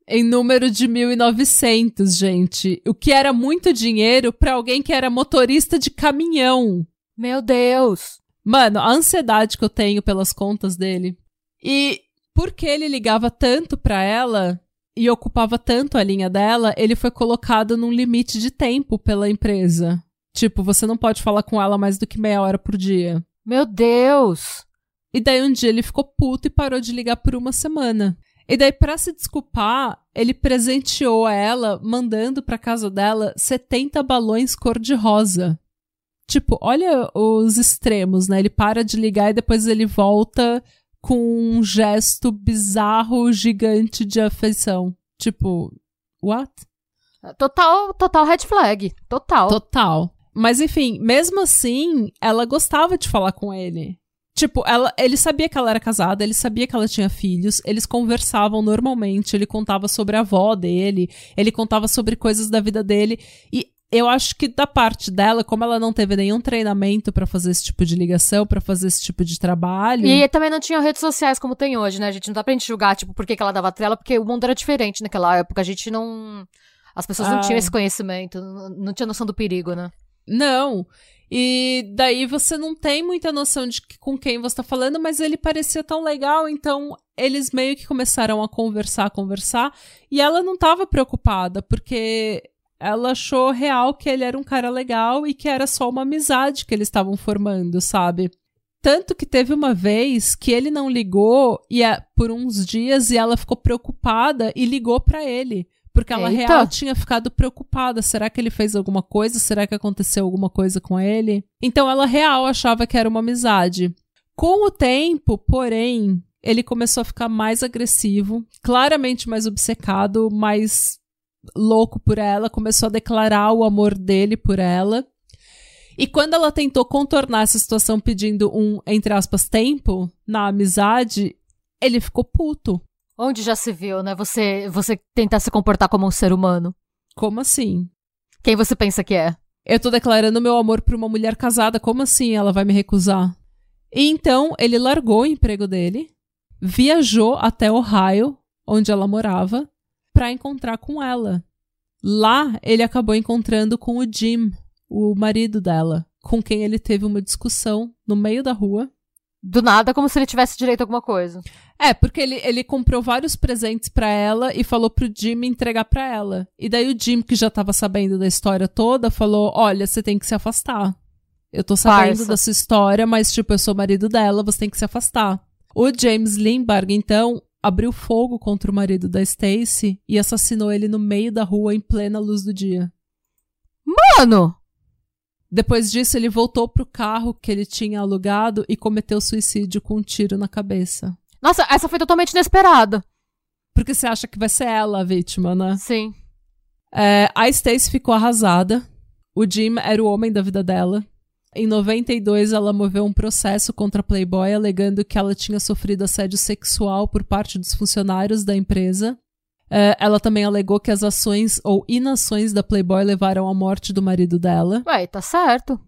Em número de 1.900, gente. O que era muito dinheiro para alguém que era motorista de caminhão. Meu Deus! Mano, a ansiedade que eu tenho pelas contas dele. E porque ele ligava tanto pra ela e ocupava tanto a linha dela, ele foi colocado num limite de tempo pela empresa. Tipo, você não pode falar com ela mais do que meia hora por dia. Meu Deus! E daí um dia ele ficou puto e parou de ligar por uma semana. E daí, pra se desculpar, ele presenteou ela, mandando pra casa dela 70 balões cor-de-rosa. Tipo, olha os extremos, né? Ele para de ligar e depois ele volta com um gesto bizarro, gigante de afeição. Tipo, what? Total, total red flag. Total. Total. Mas enfim, mesmo assim, ela gostava de falar com ele. Tipo, ela, ele sabia que ela era casada, ele sabia que ela tinha filhos, eles conversavam normalmente, ele contava sobre a avó dele, ele contava sobre coisas da vida dele. E eu acho que da parte dela, como ela não teve nenhum treinamento para fazer esse tipo de ligação, para fazer esse tipo de trabalho. E também não tinha redes sociais como tem hoje, né? A gente não dá pra gente julgar, tipo, por que, que ela dava trela, porque o mundo era diferente naquela época. A gente não. As pessoas não ah. tinham esse conhecimento, não tinha noção do perigo, né? Não. E daí você não tem muita noção de com quem você tá falando, mas ele parecia tão legal, então eles meio que começaram a conversar, conversar, e ela não tava preocupada, porque ela achou real que ele era um cara legal e que era só uma amizade que eles estavam formando, sabe? Tanto que teve uma vez que ele não ligou e é, por uns dias e ela ficou preocupada e ligou para ele. Porque ela Eita. real tinha ficado preocupada. Será que ele fez alguma coisa? Será que aconteceu alguma coisa com ele? Então ela real achava que era uma amizade. Com o tempo, porém, ele começou a ficar mais agressivo, claramente mais obcecado, mais louco por ela, começou a declarar o amor dele por ela. E quando ela tentou contornar essa situação pedindo um, entre aspas, tempo na amizade, ele ficou puto. Onde já se viu, né? Você, você tentar se comportar como um ser humano. Como assim? Quem você pensa que é? Eu tô declarando meu amor pra uma mulher casada. Como assim ela vai me recusar? E então ele largou o emprego dele, viajou até Ohio, onde ela morava, para encontrar com ela. Lá ele acabou encontrando com o Jim, o marido dela, com quem ele teve uma discussão no meio da rua do nada, como se ele tivesse direito a alguma coisa. É, porque ele, ele comprou vários presentes para ela e falou pro Jim entregar para ela. E daí o Jim, que já tava sabendo da história toda, falou: Olha, você tem que se afastar. Eu tô sabendo Parça. da sua história, mas, tipo, eu sou marido dela, você tem que se afastar. O James Lindbergh, então, abriu fogo contra o marido da Stacy e assassinou ele no meio da rua em plena luz do dia. Mano! Depois disso, ele voltou pro carro que ele tinha alugado e cometeu suicídio com um tiro na cabeça. Nossa, essa foi totalmente inesperada. Porque você acha que vai ser ela a vítima, né? Sim. É, a Stacy ficou arrasada. O Jim era o homem da vida dela. Em 92, ela moveu um processo contra a Playboy alegando que ela tinha sofrido assédio sexual por parte dos funcionários da empresa. Uh, ela também alegou que as ações ou inações da Playboy levaram à morte do marido dela. Ué, tá certo.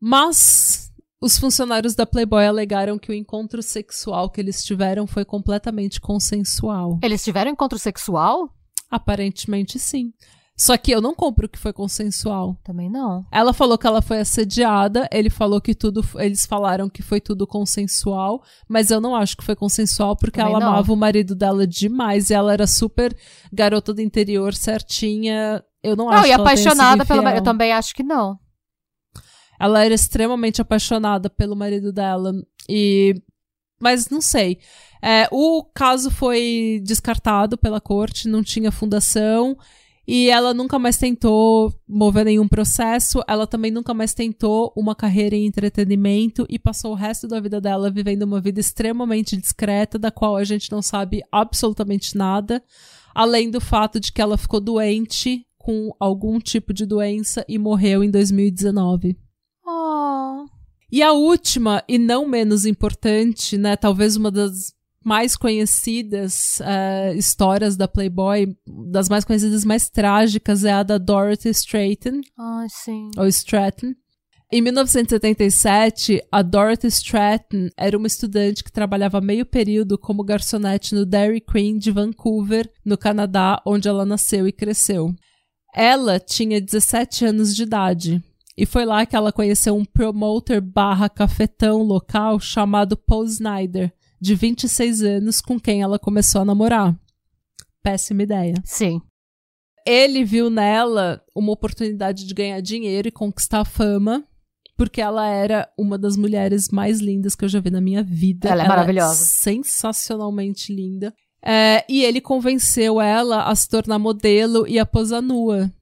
Mas Os funcionários da Playboy alegaram que o encontro sexual que eles tiveram foi completamente consensual. Eles tiveram encontro sexual? Aparentemente sim. Só que eu não compro que foi consensual. Também não. Ela falou que ela foi assediada, ele falou que tudo, eles falaram que foi tudo consensual, mas eu não acho que foi consensual porque Também ela não. amava o marido dela demais e ela era super garota do interior, certinha. Eu não, acho Não, e apaixonada pelo marido. Eu também acho que não. Ela era extremamente apaixonada pelo marido dela. E. Mas não sei. É, o caso foi descartado pela corte, não tinha fundação. E ela nunca mais tentou mover nenhum processo. Ela também nunca mais tentou uma carreira em entretenimento e passou o resto da vida dela vivendo uma vida extremamente discreta, da qual a gente não sabe absolutamente nada. Além do fato de que ela ficou doente com algum tipo de doença e morreu em 2019. Oh. E a última, e não menos importante, né? Talvez uma das mais conhecidas eh, histórias da Playboy, das mais conhecidas, mais trágicas, é a da Dorothy Stratton, Ai, sim. ou Stratton. Em 1977, a Dorothy Stratton era uma estudante que trabalhava meio período como garçonete no Dairy Queen de Vancouver, no Canadá, onde ela nasceu e cresceu. Ela tinha 17 anos de idade. E foi lá que ela conheceu um promoter barra cafetão local chamado Paul Snyder, de 26 anos, com quem ela começou a namorar. Péssima ideia. Sim. Ele viu nela uma oportunidade de ganhar dinheiro e conquistar fama, porque ela era uma das mulheres mais lindas que eu já vi na minha vida. Ela é maravilhosa. sensacionalmente linda. É, e ele convenceu ela a se tornar modelo e a posar nua.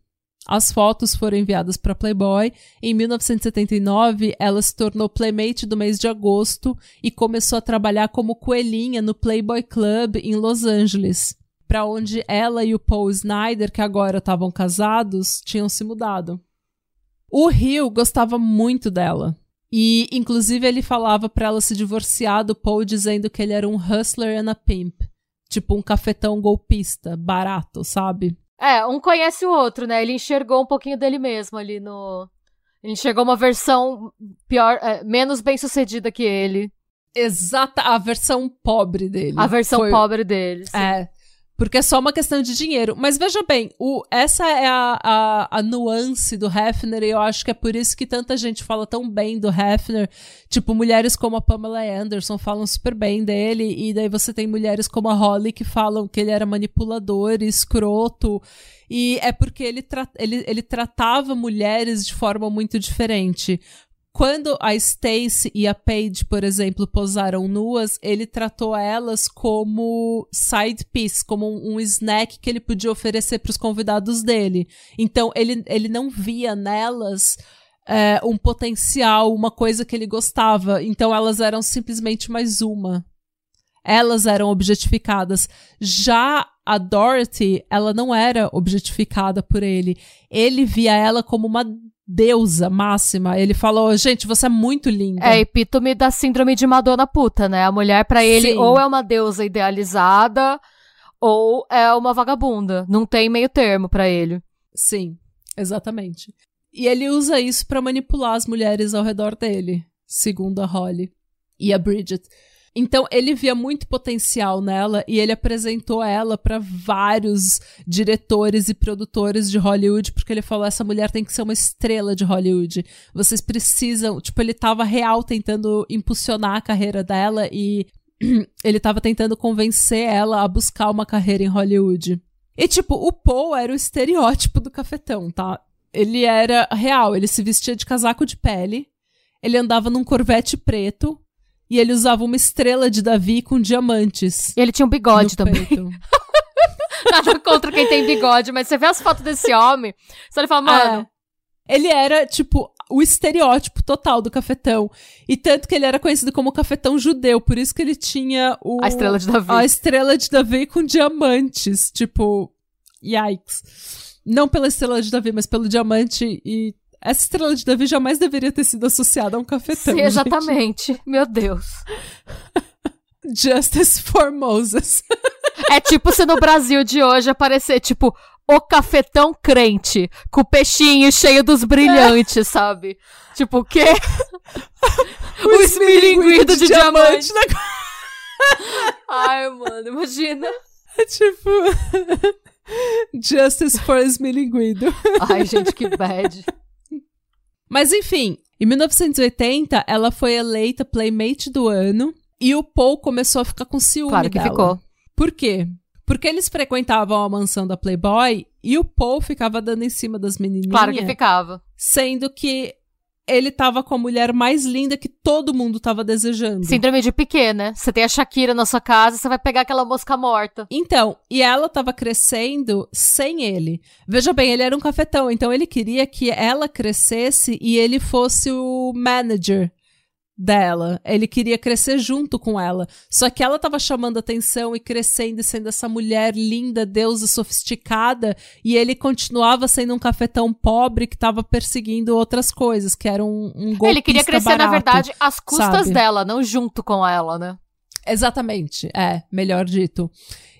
As fotos foram enviadas para Playboy. Em 1979, ela se tornou playmate do mês de agosto e começou a trabalhar como coelhinha no Playboy Club em Los Angeles, para onde ela e o Paul Snyder, que agora estavam casados, tinham se mudado. O Rio gostava muito dela. E, inclusive, ele falava para ela se divorciar do Paul, dizendo que ele era um hustler and a pimp. Tipo um cafetão golpista, barato, sabe? É, um conhece o outro, né? Ele enxergou um pouquinho dele mesmo ali no. Ele enxergou uma versão pior, é, menos bem sucedida que ele. Exata, a versão pobre dele. A versão Foi- pobre dele. sim. É. Porque é só uma questão de dinheiro. Mas veja bem, o, essa é a, a, a nuance do Hefner, e eu acho que é por isso que tanta gente fala tão bem do Hefner. Tipo, mulheres como a Pamela Anderson falam super bem dele, e daí você tem mulheres como a Holly que falam que ele era manipulador, escroto. E é porque ele, tra ele, ele tratava mulheres de forma muito diferente. Quando a Stacy e a Paige, por exemplo, posaram nuas, ele tratou elas como side piece, como um, snack que ele podia oferecer para os convidados dele. Então ele, ele não via nelas é, um potencial, uma coisa que ele gostava. Então elas eram simplesmente mais uma. Elas eram objetificadas. Já a Dorothy, ela não era objetificada por ele. Ele via ela como uma deusa máxima. Ele falou: gente, você é muito linda. É epítome da síndrome de Madonna puta, né? A mulher, pra ele, Sim. ou é uma deusa idealizada, ou é uma vagabunda. Não tem meio termo pra ele. Sim, exatamente. E ele usa isso pra manipular as mulheres ao redor dele, segundo a Holly e a Bridget. Então ele via muito potencial nela e ele apresentou ela pra vários diretores e produtores de Hollywood, porque ele falou: essa mulher tem que ser uma estrela de Hollywood. Vocês precisam. Tipo, ele tava real tentando impulsionar a carreira dela e ele tava tentando convencer ela a buscar uma carreira em Hollywood. E, tipo, o Paul era o estereótipo do cafetão, tá? Ele era real, ele se vestia de casaco de pele, ele andava num corvette preto e ele usava uma estrela de Davi com diamantes. E ele tinha um bigode também. Nada contra quem tem bigode, mas você vê as fotos desse homem, você fala, mano, É. Ele era, tipo, o estereótipo total do cafetão. E tanto que ele era conhecido como cafetão judeu, por isso que ele tinha o... a estrela de Davi. A estrela de Davi com diamantes. Tipo, yikes. Não pela estrela de Davi, mas pelo diamante. E essa estrela de Davi jamais deveria ter sido associada a um cafetão. Sim, gente. exatamente. Meu Deus. Justice for Moses. É tipo se no Brasil de hoje aparecer, tipo, o cafetão crente, com o peixinho cheio dos brilhantes, é. sabe? Tipo, o quê? o, o esmilinguido de, de diamante. diamante. Ai, mano, imagina. É tipo... Justice for esmilinguido. Ai, gente, que bad. Mas enfim, em 1980, ela foi eleita Playmate do ano e o Paul começou a ficar com ciúme claro que dela. ficou. Por quê? Porque eles frequentavam a mansão da Playboy e o Paul ficava dando em cima das menininhas. Claro que ficava. Sendo que ele tava com a mulher mais linda que todo mundo tava desejando. Síndrome de Piquet, né? Você tem a Shakira na sua casa, você vai pegar aquela mosca morta. Então, e ela tava crescendo sem ele. Veja bem, ele era um cafetão, então ele queria que ela crescesse e ele fosse o manager dela. Ele queria crescer junto com ela. Só que ela estava chamando atenção e crescendo e sendo essa mulher linda, deusa sofisticada, e ele continuava sendo um cafetão pobre que estava perseguindo outras coisas, que era um, um golpista Ele queria crescer, barato, na verdade, às custas sabe? dela, não junto com ela, né? Exatamente, é, melhor dito.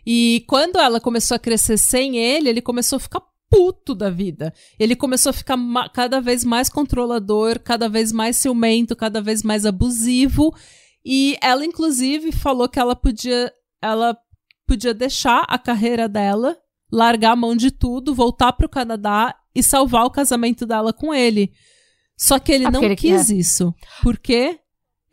E quando ela começou a crescer sem ele, ele começou a ficar puto da vida. Ele começou a ficar cada vez mais controlador, cada vez mais ciumento, cada vez mais abusivo. E ela, inclusive, falou que ela podia, ela podia deixar a carreira dela, largar a mão de tudo, voltar para o Canadá e salvar o casamento dela com ele. Só que ele ah, não ele quis quer. isso. Por quê?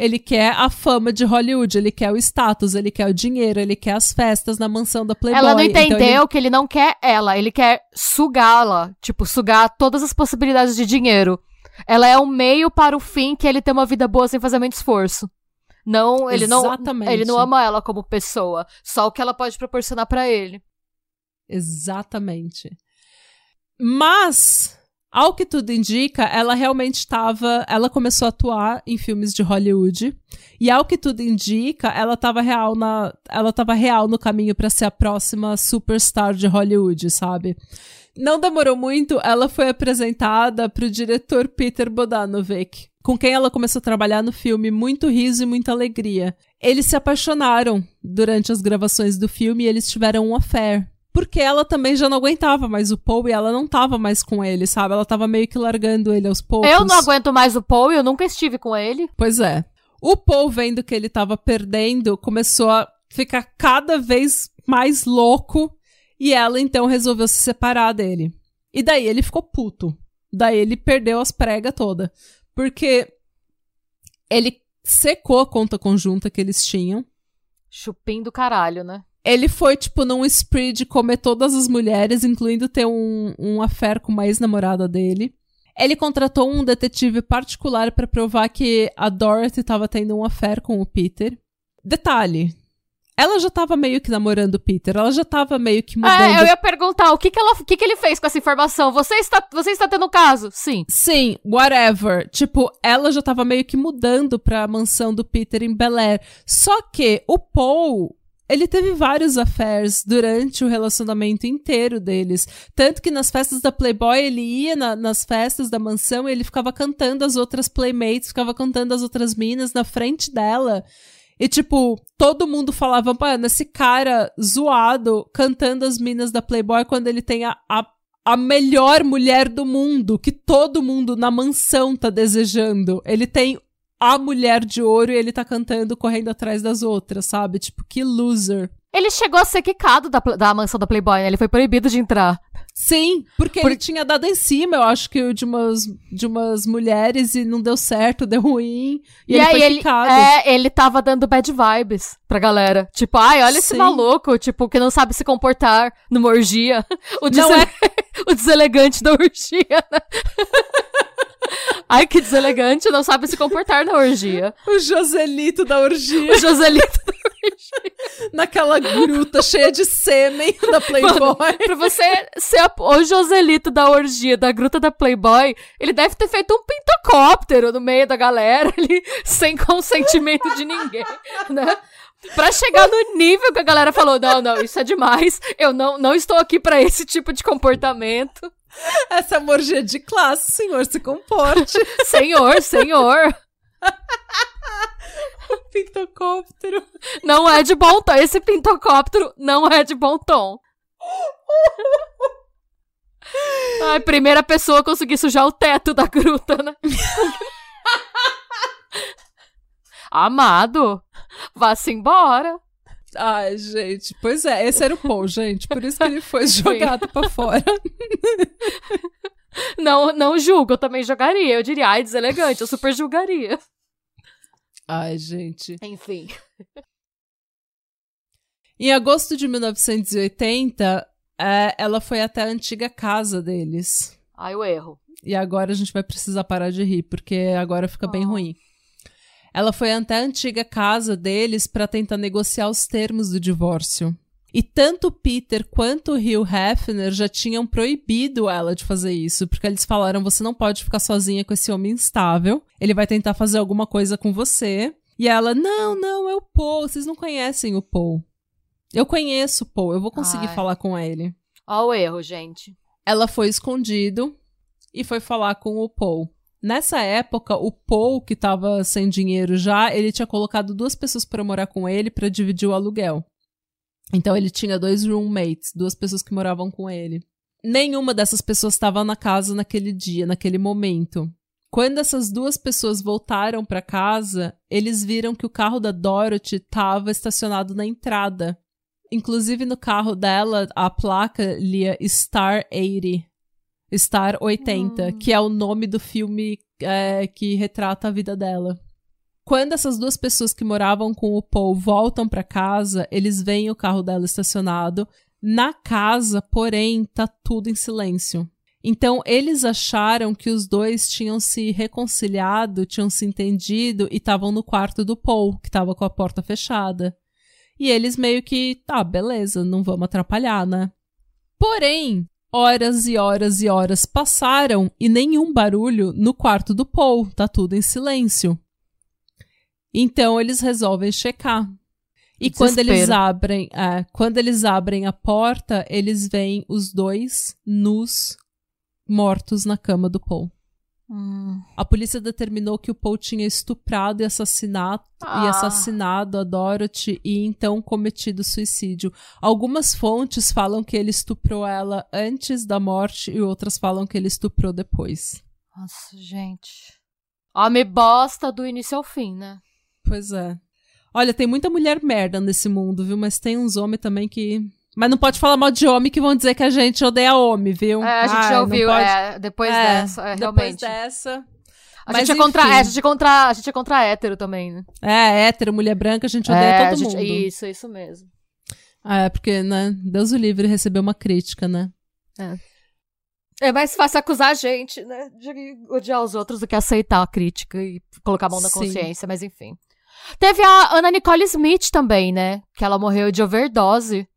Ele quer a fama de Hollywood, ele quer o status, ele quer o dinheiro, ele quer as festas na mansão da Playboy. Ela não entendeu então ele... que ele não quer ela, ele quer sugá-la, tipo, sugar todas as possibilidades de dinheiro. Ela é um meio para o fim que ele ter uma vida boa sem fazer muito esforço. Não, ele Exatamente. não, ele não ama ela como pessoa, só o que ela pode proporcionar para ele. Exatamente. Mas ao que tudo indica, ela realmente estava. Ela começou a atuar em filmes de Hollywood. E ao que tudo indica, ela estava real na. Ela estava real no caminho para ser a próxima superstar de Hollywood, sabe? Não demorou muito, ela foi apresentada para o diretor Peter Bodanovic, com quem ela começou a trabalhar no filme Muito Riso e Muita Alegria. Eles se apaixonaram durante as gravações do filme e eles tiveram um affair. Porque ela também já não aguentava mais o Paul e ela não tava mais com ele, sabe? Ela tava meio que largando ele aos poucos. Eu não aguento mais o Paul e eu nunca estive com ele. Pois é. O Paul, vendo que ele tava perdendo, começou a ficar cada vez mais louco e ela então resolveu se separar dele. E daí ele ficou puto. Daí ele perdeu as pregas toda. Porque ele secou a conta conjunta que eles tinham. Chupim do caralho, né? Ele foi, tipo, num spree de comer todas as mulheres, incluindo ter um, um affair com uma ex-namorada dele. Ele contratou um detetive particular para provar que a Dorothy estava tendo um affair com o Peter. Detalhe, ela já tava meio que namorando o Peter, ela já tava meio que mudando. É, eu ia perguntar, o que que, ela, o que que ele fez com essa informação? Você está, você está tendo um caso? Sim. Sim, whatever. Tipo, ela já tava meio que mudando pra mansão do Peter em Bel Air. Só que o Paul ele teve vários affairs durante o relacionamento inteiro deles. Tanto que nas festas da Playboy, ele ia na, nas festas da mansão e ele ficava cantando as outras playmates, ficava cantando as outras minas na frente dela. E, tipo, todo mundo falava, mano, esse cara zoado cantando as minas da Playboy quando ele tem a, a, a melhor mulher do mundo, que todo mundo na mansão tá desejando. Ele tem a mulher de ouro e ele tá cantando correndo atrás das outras, sabe? Tipo, que loser. Ele chegou a ser quicado da, da mansão da Playboy, né? Ele foi proibido de entrar. Sim, porque Por... ele tinha dado em cima, eu acho que de umas, de umas mulheres e não deu certo, deu ruim. E, e ele aí foi ele, É, ele tava dando bad vibes pra galera. Tipo, ai, olha Sim. esse maluco, tipo, que não sabe se comportar numa orgia. O, desele... é... o deselegante da orgia. Né? Ai, que deselegante, não sabe se comportar na orgia. O Joselito da orgia. O Joselito da orgia. Naquela gruta cheia de sêmen da Playboy. Mano, pra você ser o Joselito da orgia, da gruta da Playboy, ele deve ter feito um pintocóptero no meio da galera ali, sem consentimento de ninguém, né? Pra chegar no nível que a galera falou: não, não, isso é demais. Eu não, não estou aqui para esse tipo de comportamento. Essa morgia de classe, senhor, se comporte. senhor, senhor. o pintocóptero. Não é de bom tom. Esse pintocóptero não é de bom tom. Ai, primeira pessoa a conseguir sujar o teto da gruta, né? Amado, vá-se embora. Ai, gente, pois é, esse era o Paul, gente, por isso que ele foi jogado pra fora. Não, não julgo, eu também jogaria. Eu diria, ai, deselegante, eu super julgaria. Ai, gente. Enfim. Em agosto de 1980, é, ela foi até a antiga casa deles. Ai, o erro. E agora a gente vai precisar parar de rir, porque agora fica bem Oh. ruim. Ela foi até a antiga casa deles para tentar negociar os termos do divórcio. E tanto o Peter quanto o Hugh Hefner já tinham proibido ela de fazer isso, porque eles falaram: você não pode ficar sozinha com esse homem instável, ele vai tentar fazer alguma coisa com você. E ela: não, não, é o Paul, vocês não conhecem o Paul. Eu conheço o Paul, eu vou conseguir Ai. falar com ele. Ó o erro, gente. Ela foi escondido e foi falar com o Paul. Nessa época, o Paul, que tava sem dinheiro já, ele tinha colocado duas pessoas para morar com ele para dividir o aluguel. Então ele tinha dois roommates, duas pessoas que moravam com ele. Nenhuma dessas pessoas estava na casa naquele dia, naquele momento. Quando essas duas pessoas voltaram para casa, eles viram que o carro da Dorothy estava estacionado na entrada. Inclusive no carro dela, a placa lia Star 80. Star 80, Hum. que é o nome do filme é, que retrata a vida dela. Quando essas duas pessoas que moravam com o Paul voltam para casa, eles veem o carro dela estacionado. Na casa, porém, tá tudo em silêncio. Então, eles acharam que os dois tinham se reconciliado, tinham se entendido e estavam no quarto do Paul, que estava com a porta fechada. E eles meio que, tá, beleza, não vamos atrapalhar, né? Porém, horas e horas e horas passaram e nenhum barulho no quarto do Paul, tá tudo em silêncio. Então eles resolvem checar. E Que quando eles desespero. abrem, é, quando eles abrem a porta, eles veem os dois nus mortos na cama do Paul. Hum. A polícia determinou que o Paul tinha estuprado e assassinado, e Ah. assassinado a Dorothy e então cometido suicídio. Algumas fontes falam que ele estuprou ela antes da morte e outras falam que ele estuprou depois. Nossa, gente. Homem bosta do início ao fim, né? Pois é. Olha, tem muita mulher merda nesse mundo, viu? Mas tem uns homens também que. Mas não pode falar mal de homem que vão dizer que a gente odeia homem, viu? É, a gente já ouviu, pode- é, depois É, dessa, é, Depois realmente. dessa. A gente, é contra, é, a gente é contra, a gente é contra hétero também, né? É, hétero, mulher branca, a gente odeia é, todo gente- mundo. Isso, isso mesmo. Ah, é porque, né? Deus o livre receber uma crítica, né? É mais fácil acusar a gente, né? De odiar os outros do que aceitar a crítica e colocar a mão na Sim. consciência, mas enfim. Teve a Ana Nicole Smith também, né? Que ela morreu de overdose.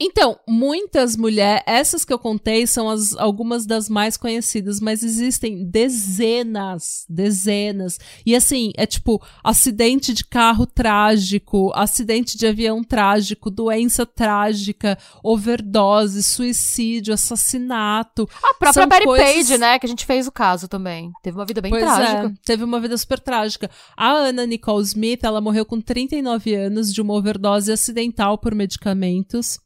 Então, muitas mulheres, essas que eu contei são as, algumas das mais conhecidas, mas existem dezenas, dezenas. E assim, é tipo, acidente de carro trágico, acidente de avião trágico, doença trágica, overdose, suicídio, assassinato. A própria Betty coisas- Page, né? Que a gente fez o caso também. Teve uma vida bem pois trágica. é, teve uma vida super trágica. A Anna Nicole Smith, ela morreu com 39 anos de uma overdose acidental por medicamentos.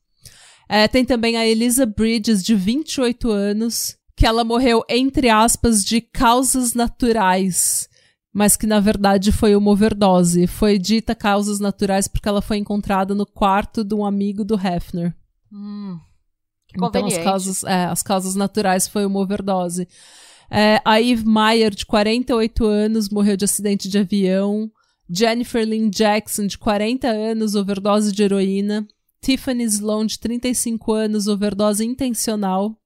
É, tem também a Elisa Bridges, de 28 anos, que ela morreu, entre aspas, de causas naturais. Mas que na verdade foi uma overdose. Foi dita causas naturais porque ela foi encontrada no quarto de um amigo do Hefner. Hum, Então, as causas, é, as causas naturais foi uma overdose. É, a Eve Meyer, de 48 anos, morreu de acidente de avião. Jennifer Lynn Jackson, de 40 anos, overdose de heroína. Tiffany Sloan, de 35 anos, overdose intencional.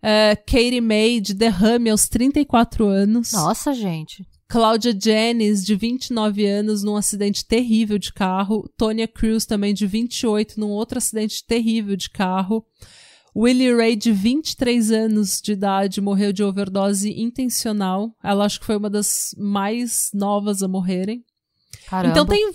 É, Katie May, de derrame aos 34 anos. Nossa, gente. Cláudia Jennings, de 29 anos, num acidente terrível de carro. Tonya Cruz, também de 28, num outro acidente terrível de carro. Willie Ray, de 23 anos de idade, morreu de overdose intencional. Ela acho que foi uma das mais novas a morrerem. Caramba. Então tem,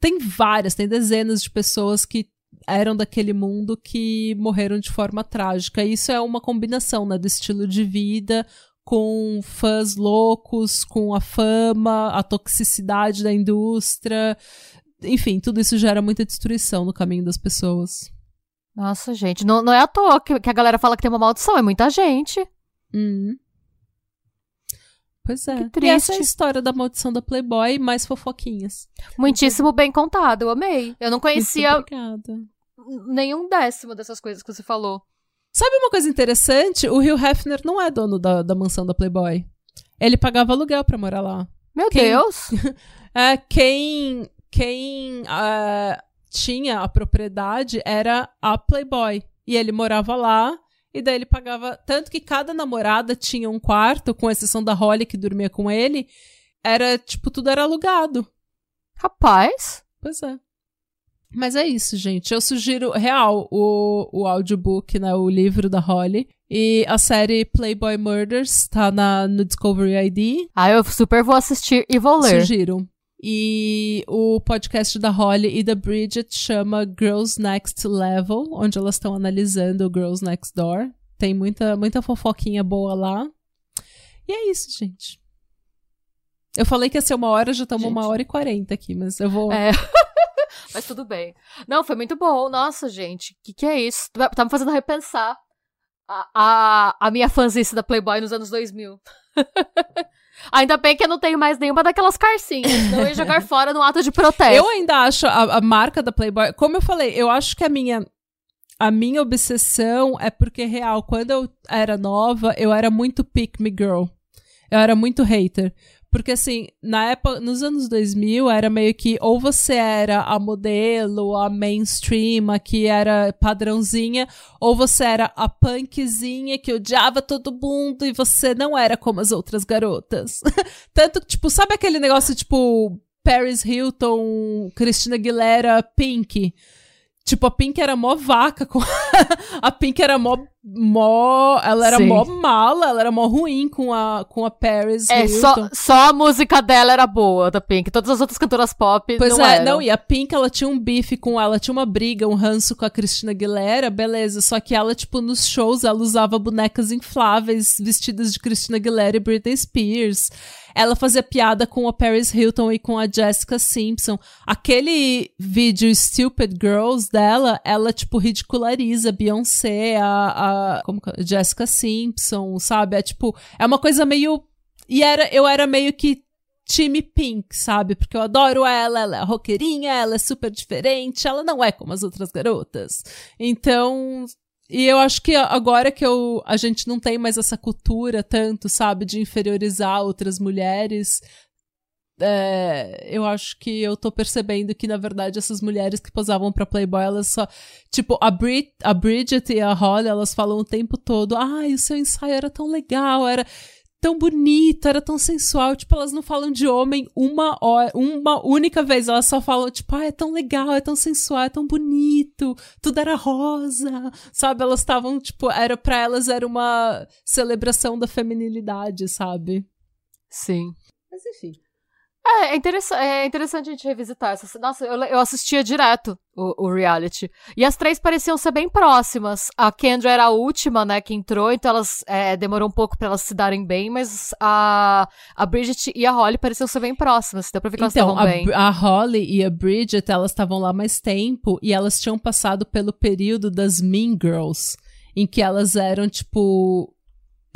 tem várias, tem dezenas de pessoas que eram daquele mundo que morreram de forma trágica. E Isso é uma combinação né, do estilo de vida com fãs loucos, com a fama, a toxicidade da indústria. Enfim, tudo isso gera muita destruição no caminho das pessoas. Nossa, gente, não, não é à toa que, que a galera fala que tem uma maldição, é muita gente. Hum. Pois é. Que E triste. essa é a história da maldição da Playboy, mais fofoquinhas. Muitíssimo bem contado, eu amei. Eu não conhecia Muito obrigada. Nenhum décimo dessas coisas que você falou. Sabe uma coisa interessante? O Hugh Hefner não é dono da, da mansão da Playboy. Ele pagava aluguel pra morar lá. Meu Quem? Deus! É, quem quem ah, tinha a propriedade era a Playboy. E ele morava lá, e daí ele pagava. Tanto que cada namorada tinha um quarto, com exceção da Holly que dormia com ele. Era, tipo, tudo era alugado. Rapaz, Pois é. Mas é isso, gente. Eu sugiro, real, o, o audiobook, né? O livro da Holly. E a série Playboy Murders tá na, no Discovery ID. ah, eu super vou assistir e vou ler. Sugiro. E o podcast da Holly e da Bridget chama Girls Next Level, onde elas estão analisando o Girls Next Door. Tem muita, muita fofoquinha boa lá. E é isso, gente. Eu falei que ia ser uma hora, já estamos uma hora e quarenta aqui, mas eu vou. É. Mas tudo bem. Não, foi muito bom. Nossa, gente, o que, que é isso? Tá tá me fazendo repensar a, a, a minha fanzice da Playboy nos anos 2000. Ainda bem que eu não tenho mais nenhuma daquelas carcinhas. Eu ia jogar fora no ato de protesto. Eu ainda acho a, a marca da Playboy. Como eu falei, eu acho que a minha. A minha obsessão é porque, real, quando eu era nova, eu era muito pick me girl. Eu era muito hater. Porque, assim, na época, nos anos 2000, era meio que ou você era a modelo, a mainstream, a que era padrãozinha, ou você era a punkzinha que odiava todo mundo e você não era como as outras garotas. Tanto tipo, sabe aquele negócio, tipo, Paris Hilton, Christina Aguilera, Pink? Tipo, a Pink era mó vaca. Com... a Pink era mó, mó. Ela era Sim. mó mala, ela era mó ruim com a, com a Paris É, Hilton. só, só a música dela era boa, da Pink. Todas as outras cantoras pop Pois não é, eram. não, e a Pink, ela tinha um bife com ela, tinha uma briga, um ranço com a Christina Aguilera, beleza, só que ela, tipo, nos shows, ela usava bonecas infláveis, vestidas de Christina Aguilera e Britney Spears. Ela fazia piada com a Paris Hilton e com a Jessica Simpson. Aquele vídeo Stupid Girls dela, ela, tipo, ridiculariza a Beyoncé, a, a como é? Jessica Simpson, sabe? É, tipo, é uma coisa meio... E era, eu era meio que time Pink, sabe? Porque eu adoro ela, ela é roqueirinha, ela é super diferente, ela não é como as outras garotas. Então, e eu acho que agora que eu, a gente não tem mais essa cultura tanto, sabe, de inferiorizar outras mulheres, é, eu acho que eu tô percebendo que, na verdade, essas mulheres que posavam pra Playboy, elas só. Tipo, a, Brit, a Bridget e a Holly, elas falam o tempo todo: ai, o seu ensaio era tão legal, era tão bonito, era tão sensual. Tipo, elas não falam de homem uma hora, uma única vez. Elas só falam, tipo, ah, é tão legal, é tão sensual, é tão bonito, tudo era rosa. Sabe? Elas estavam, tipo, era pra elas era uma celebração da feminilidade, sabe? Sim. Mas enfim. É, é, interessa é interessante a gente revisitar essa. Nossa, eu, eu assistia direto o, o reality. E as três pareciam ser bem próximas. A Kendra era a última, né, que entrou, então elas é, demorou um pouco pra elas se darem bem, mas a, a Bridget e a Holly pareciam ser bem próximas. Deu pra ver que elas Então, estavam a, bem. a Holly e a Bridget, elas estavam lá mais tempo e elas tinham passado pelo período das Mean Girls, em que elas eram, tipo.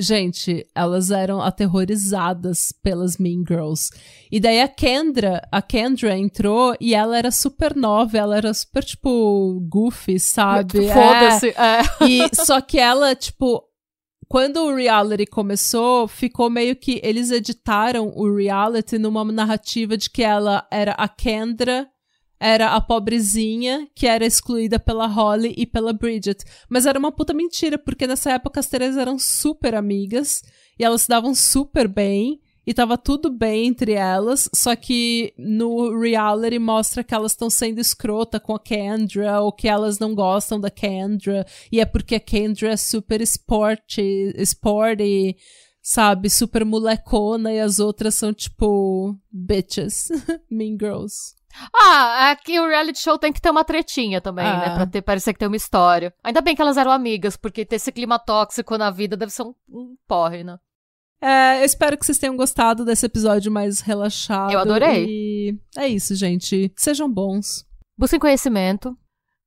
Gente, elas eram aterrorizadas pelas Mean Girls. E daí a Kendra, a Kendra entrou e ela era super nova, ela era super, tipo, goofy, sabe? É. Foda-se. É. E só que ela, tipo, quando o reality começou, ficou meio que eles editaram o reality numa narrativa de que ela era a Kendra, era a pobrezinha que era excluída pela Holly e pela Bridget. Mas era uma puta mentira, porque nessa época as três eram super amigas e elas se davam super bem. E tava tudo bem entre elas, só que no reality mostra que elas estão sendo escrota com a Kendra, ou que elas não gostam da Kendra, e é porque a Kendra é super sporty, sporty, sabe, super molecona, e as outras são tipo bitches, mean girls. Ah, aqui o reality show tem que ter uma tretinha também, Ah. né? Pra ter, parecer que tem uma história. Ainda bem que elas eram amigas, porque ter esse clima tóxico na vida deve ser um, um porre, né? É, eu espero que vocês tenham gostado desse episódio mais relaxado. Eu adorei. E é isso, gente. Sejam bons. Busquem conhecimento.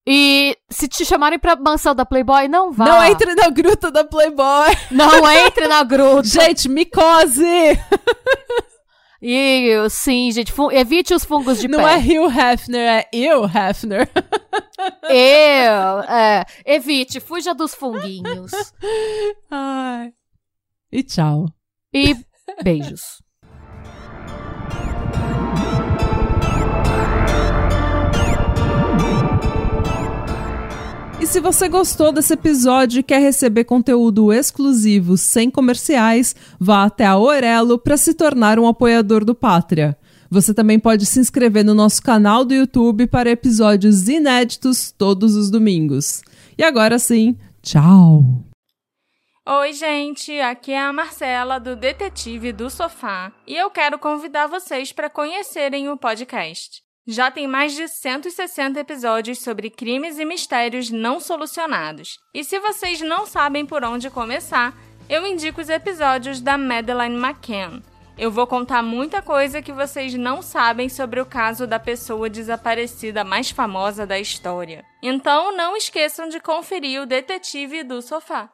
E se te chamarem pra mansão da Playboy, não vá. Não entre na gruta da Playboy. Não entre na gruta. Gente, micose! E sim, gente, evite os fungos de Não pé. Não é Hugh Hefner, é eu Hefner. Eu, é, evite, fuja dos funguinhos. Ai. E tchau. E beijos. Se você gostou desse episódio e quer receber conteúdo exclusivo sem comerciais, vá até a Orelo para se tornar um apoiador do Pátria. Você também pode se inscrever no nosso canal do YouTube para episódios inéditos todos os domingos. E agora sim, tchau! Oi, gente, aqui é a Marcela do Detetive do Sofá e eu quero convidar vocês para conhecerem o podcast. Já tem mais de 160 episódios sobre crimes e mistérios não solucionados. E se vocês não sabem por onde começar, eu indico os episódios da Madeleine McCann. Eu vou contar muita coisa que vocês não sabem sobre o caso da pessoa desaparecida mais famosa da história. Então não esqueçam de conferir o Detetive do Sofá.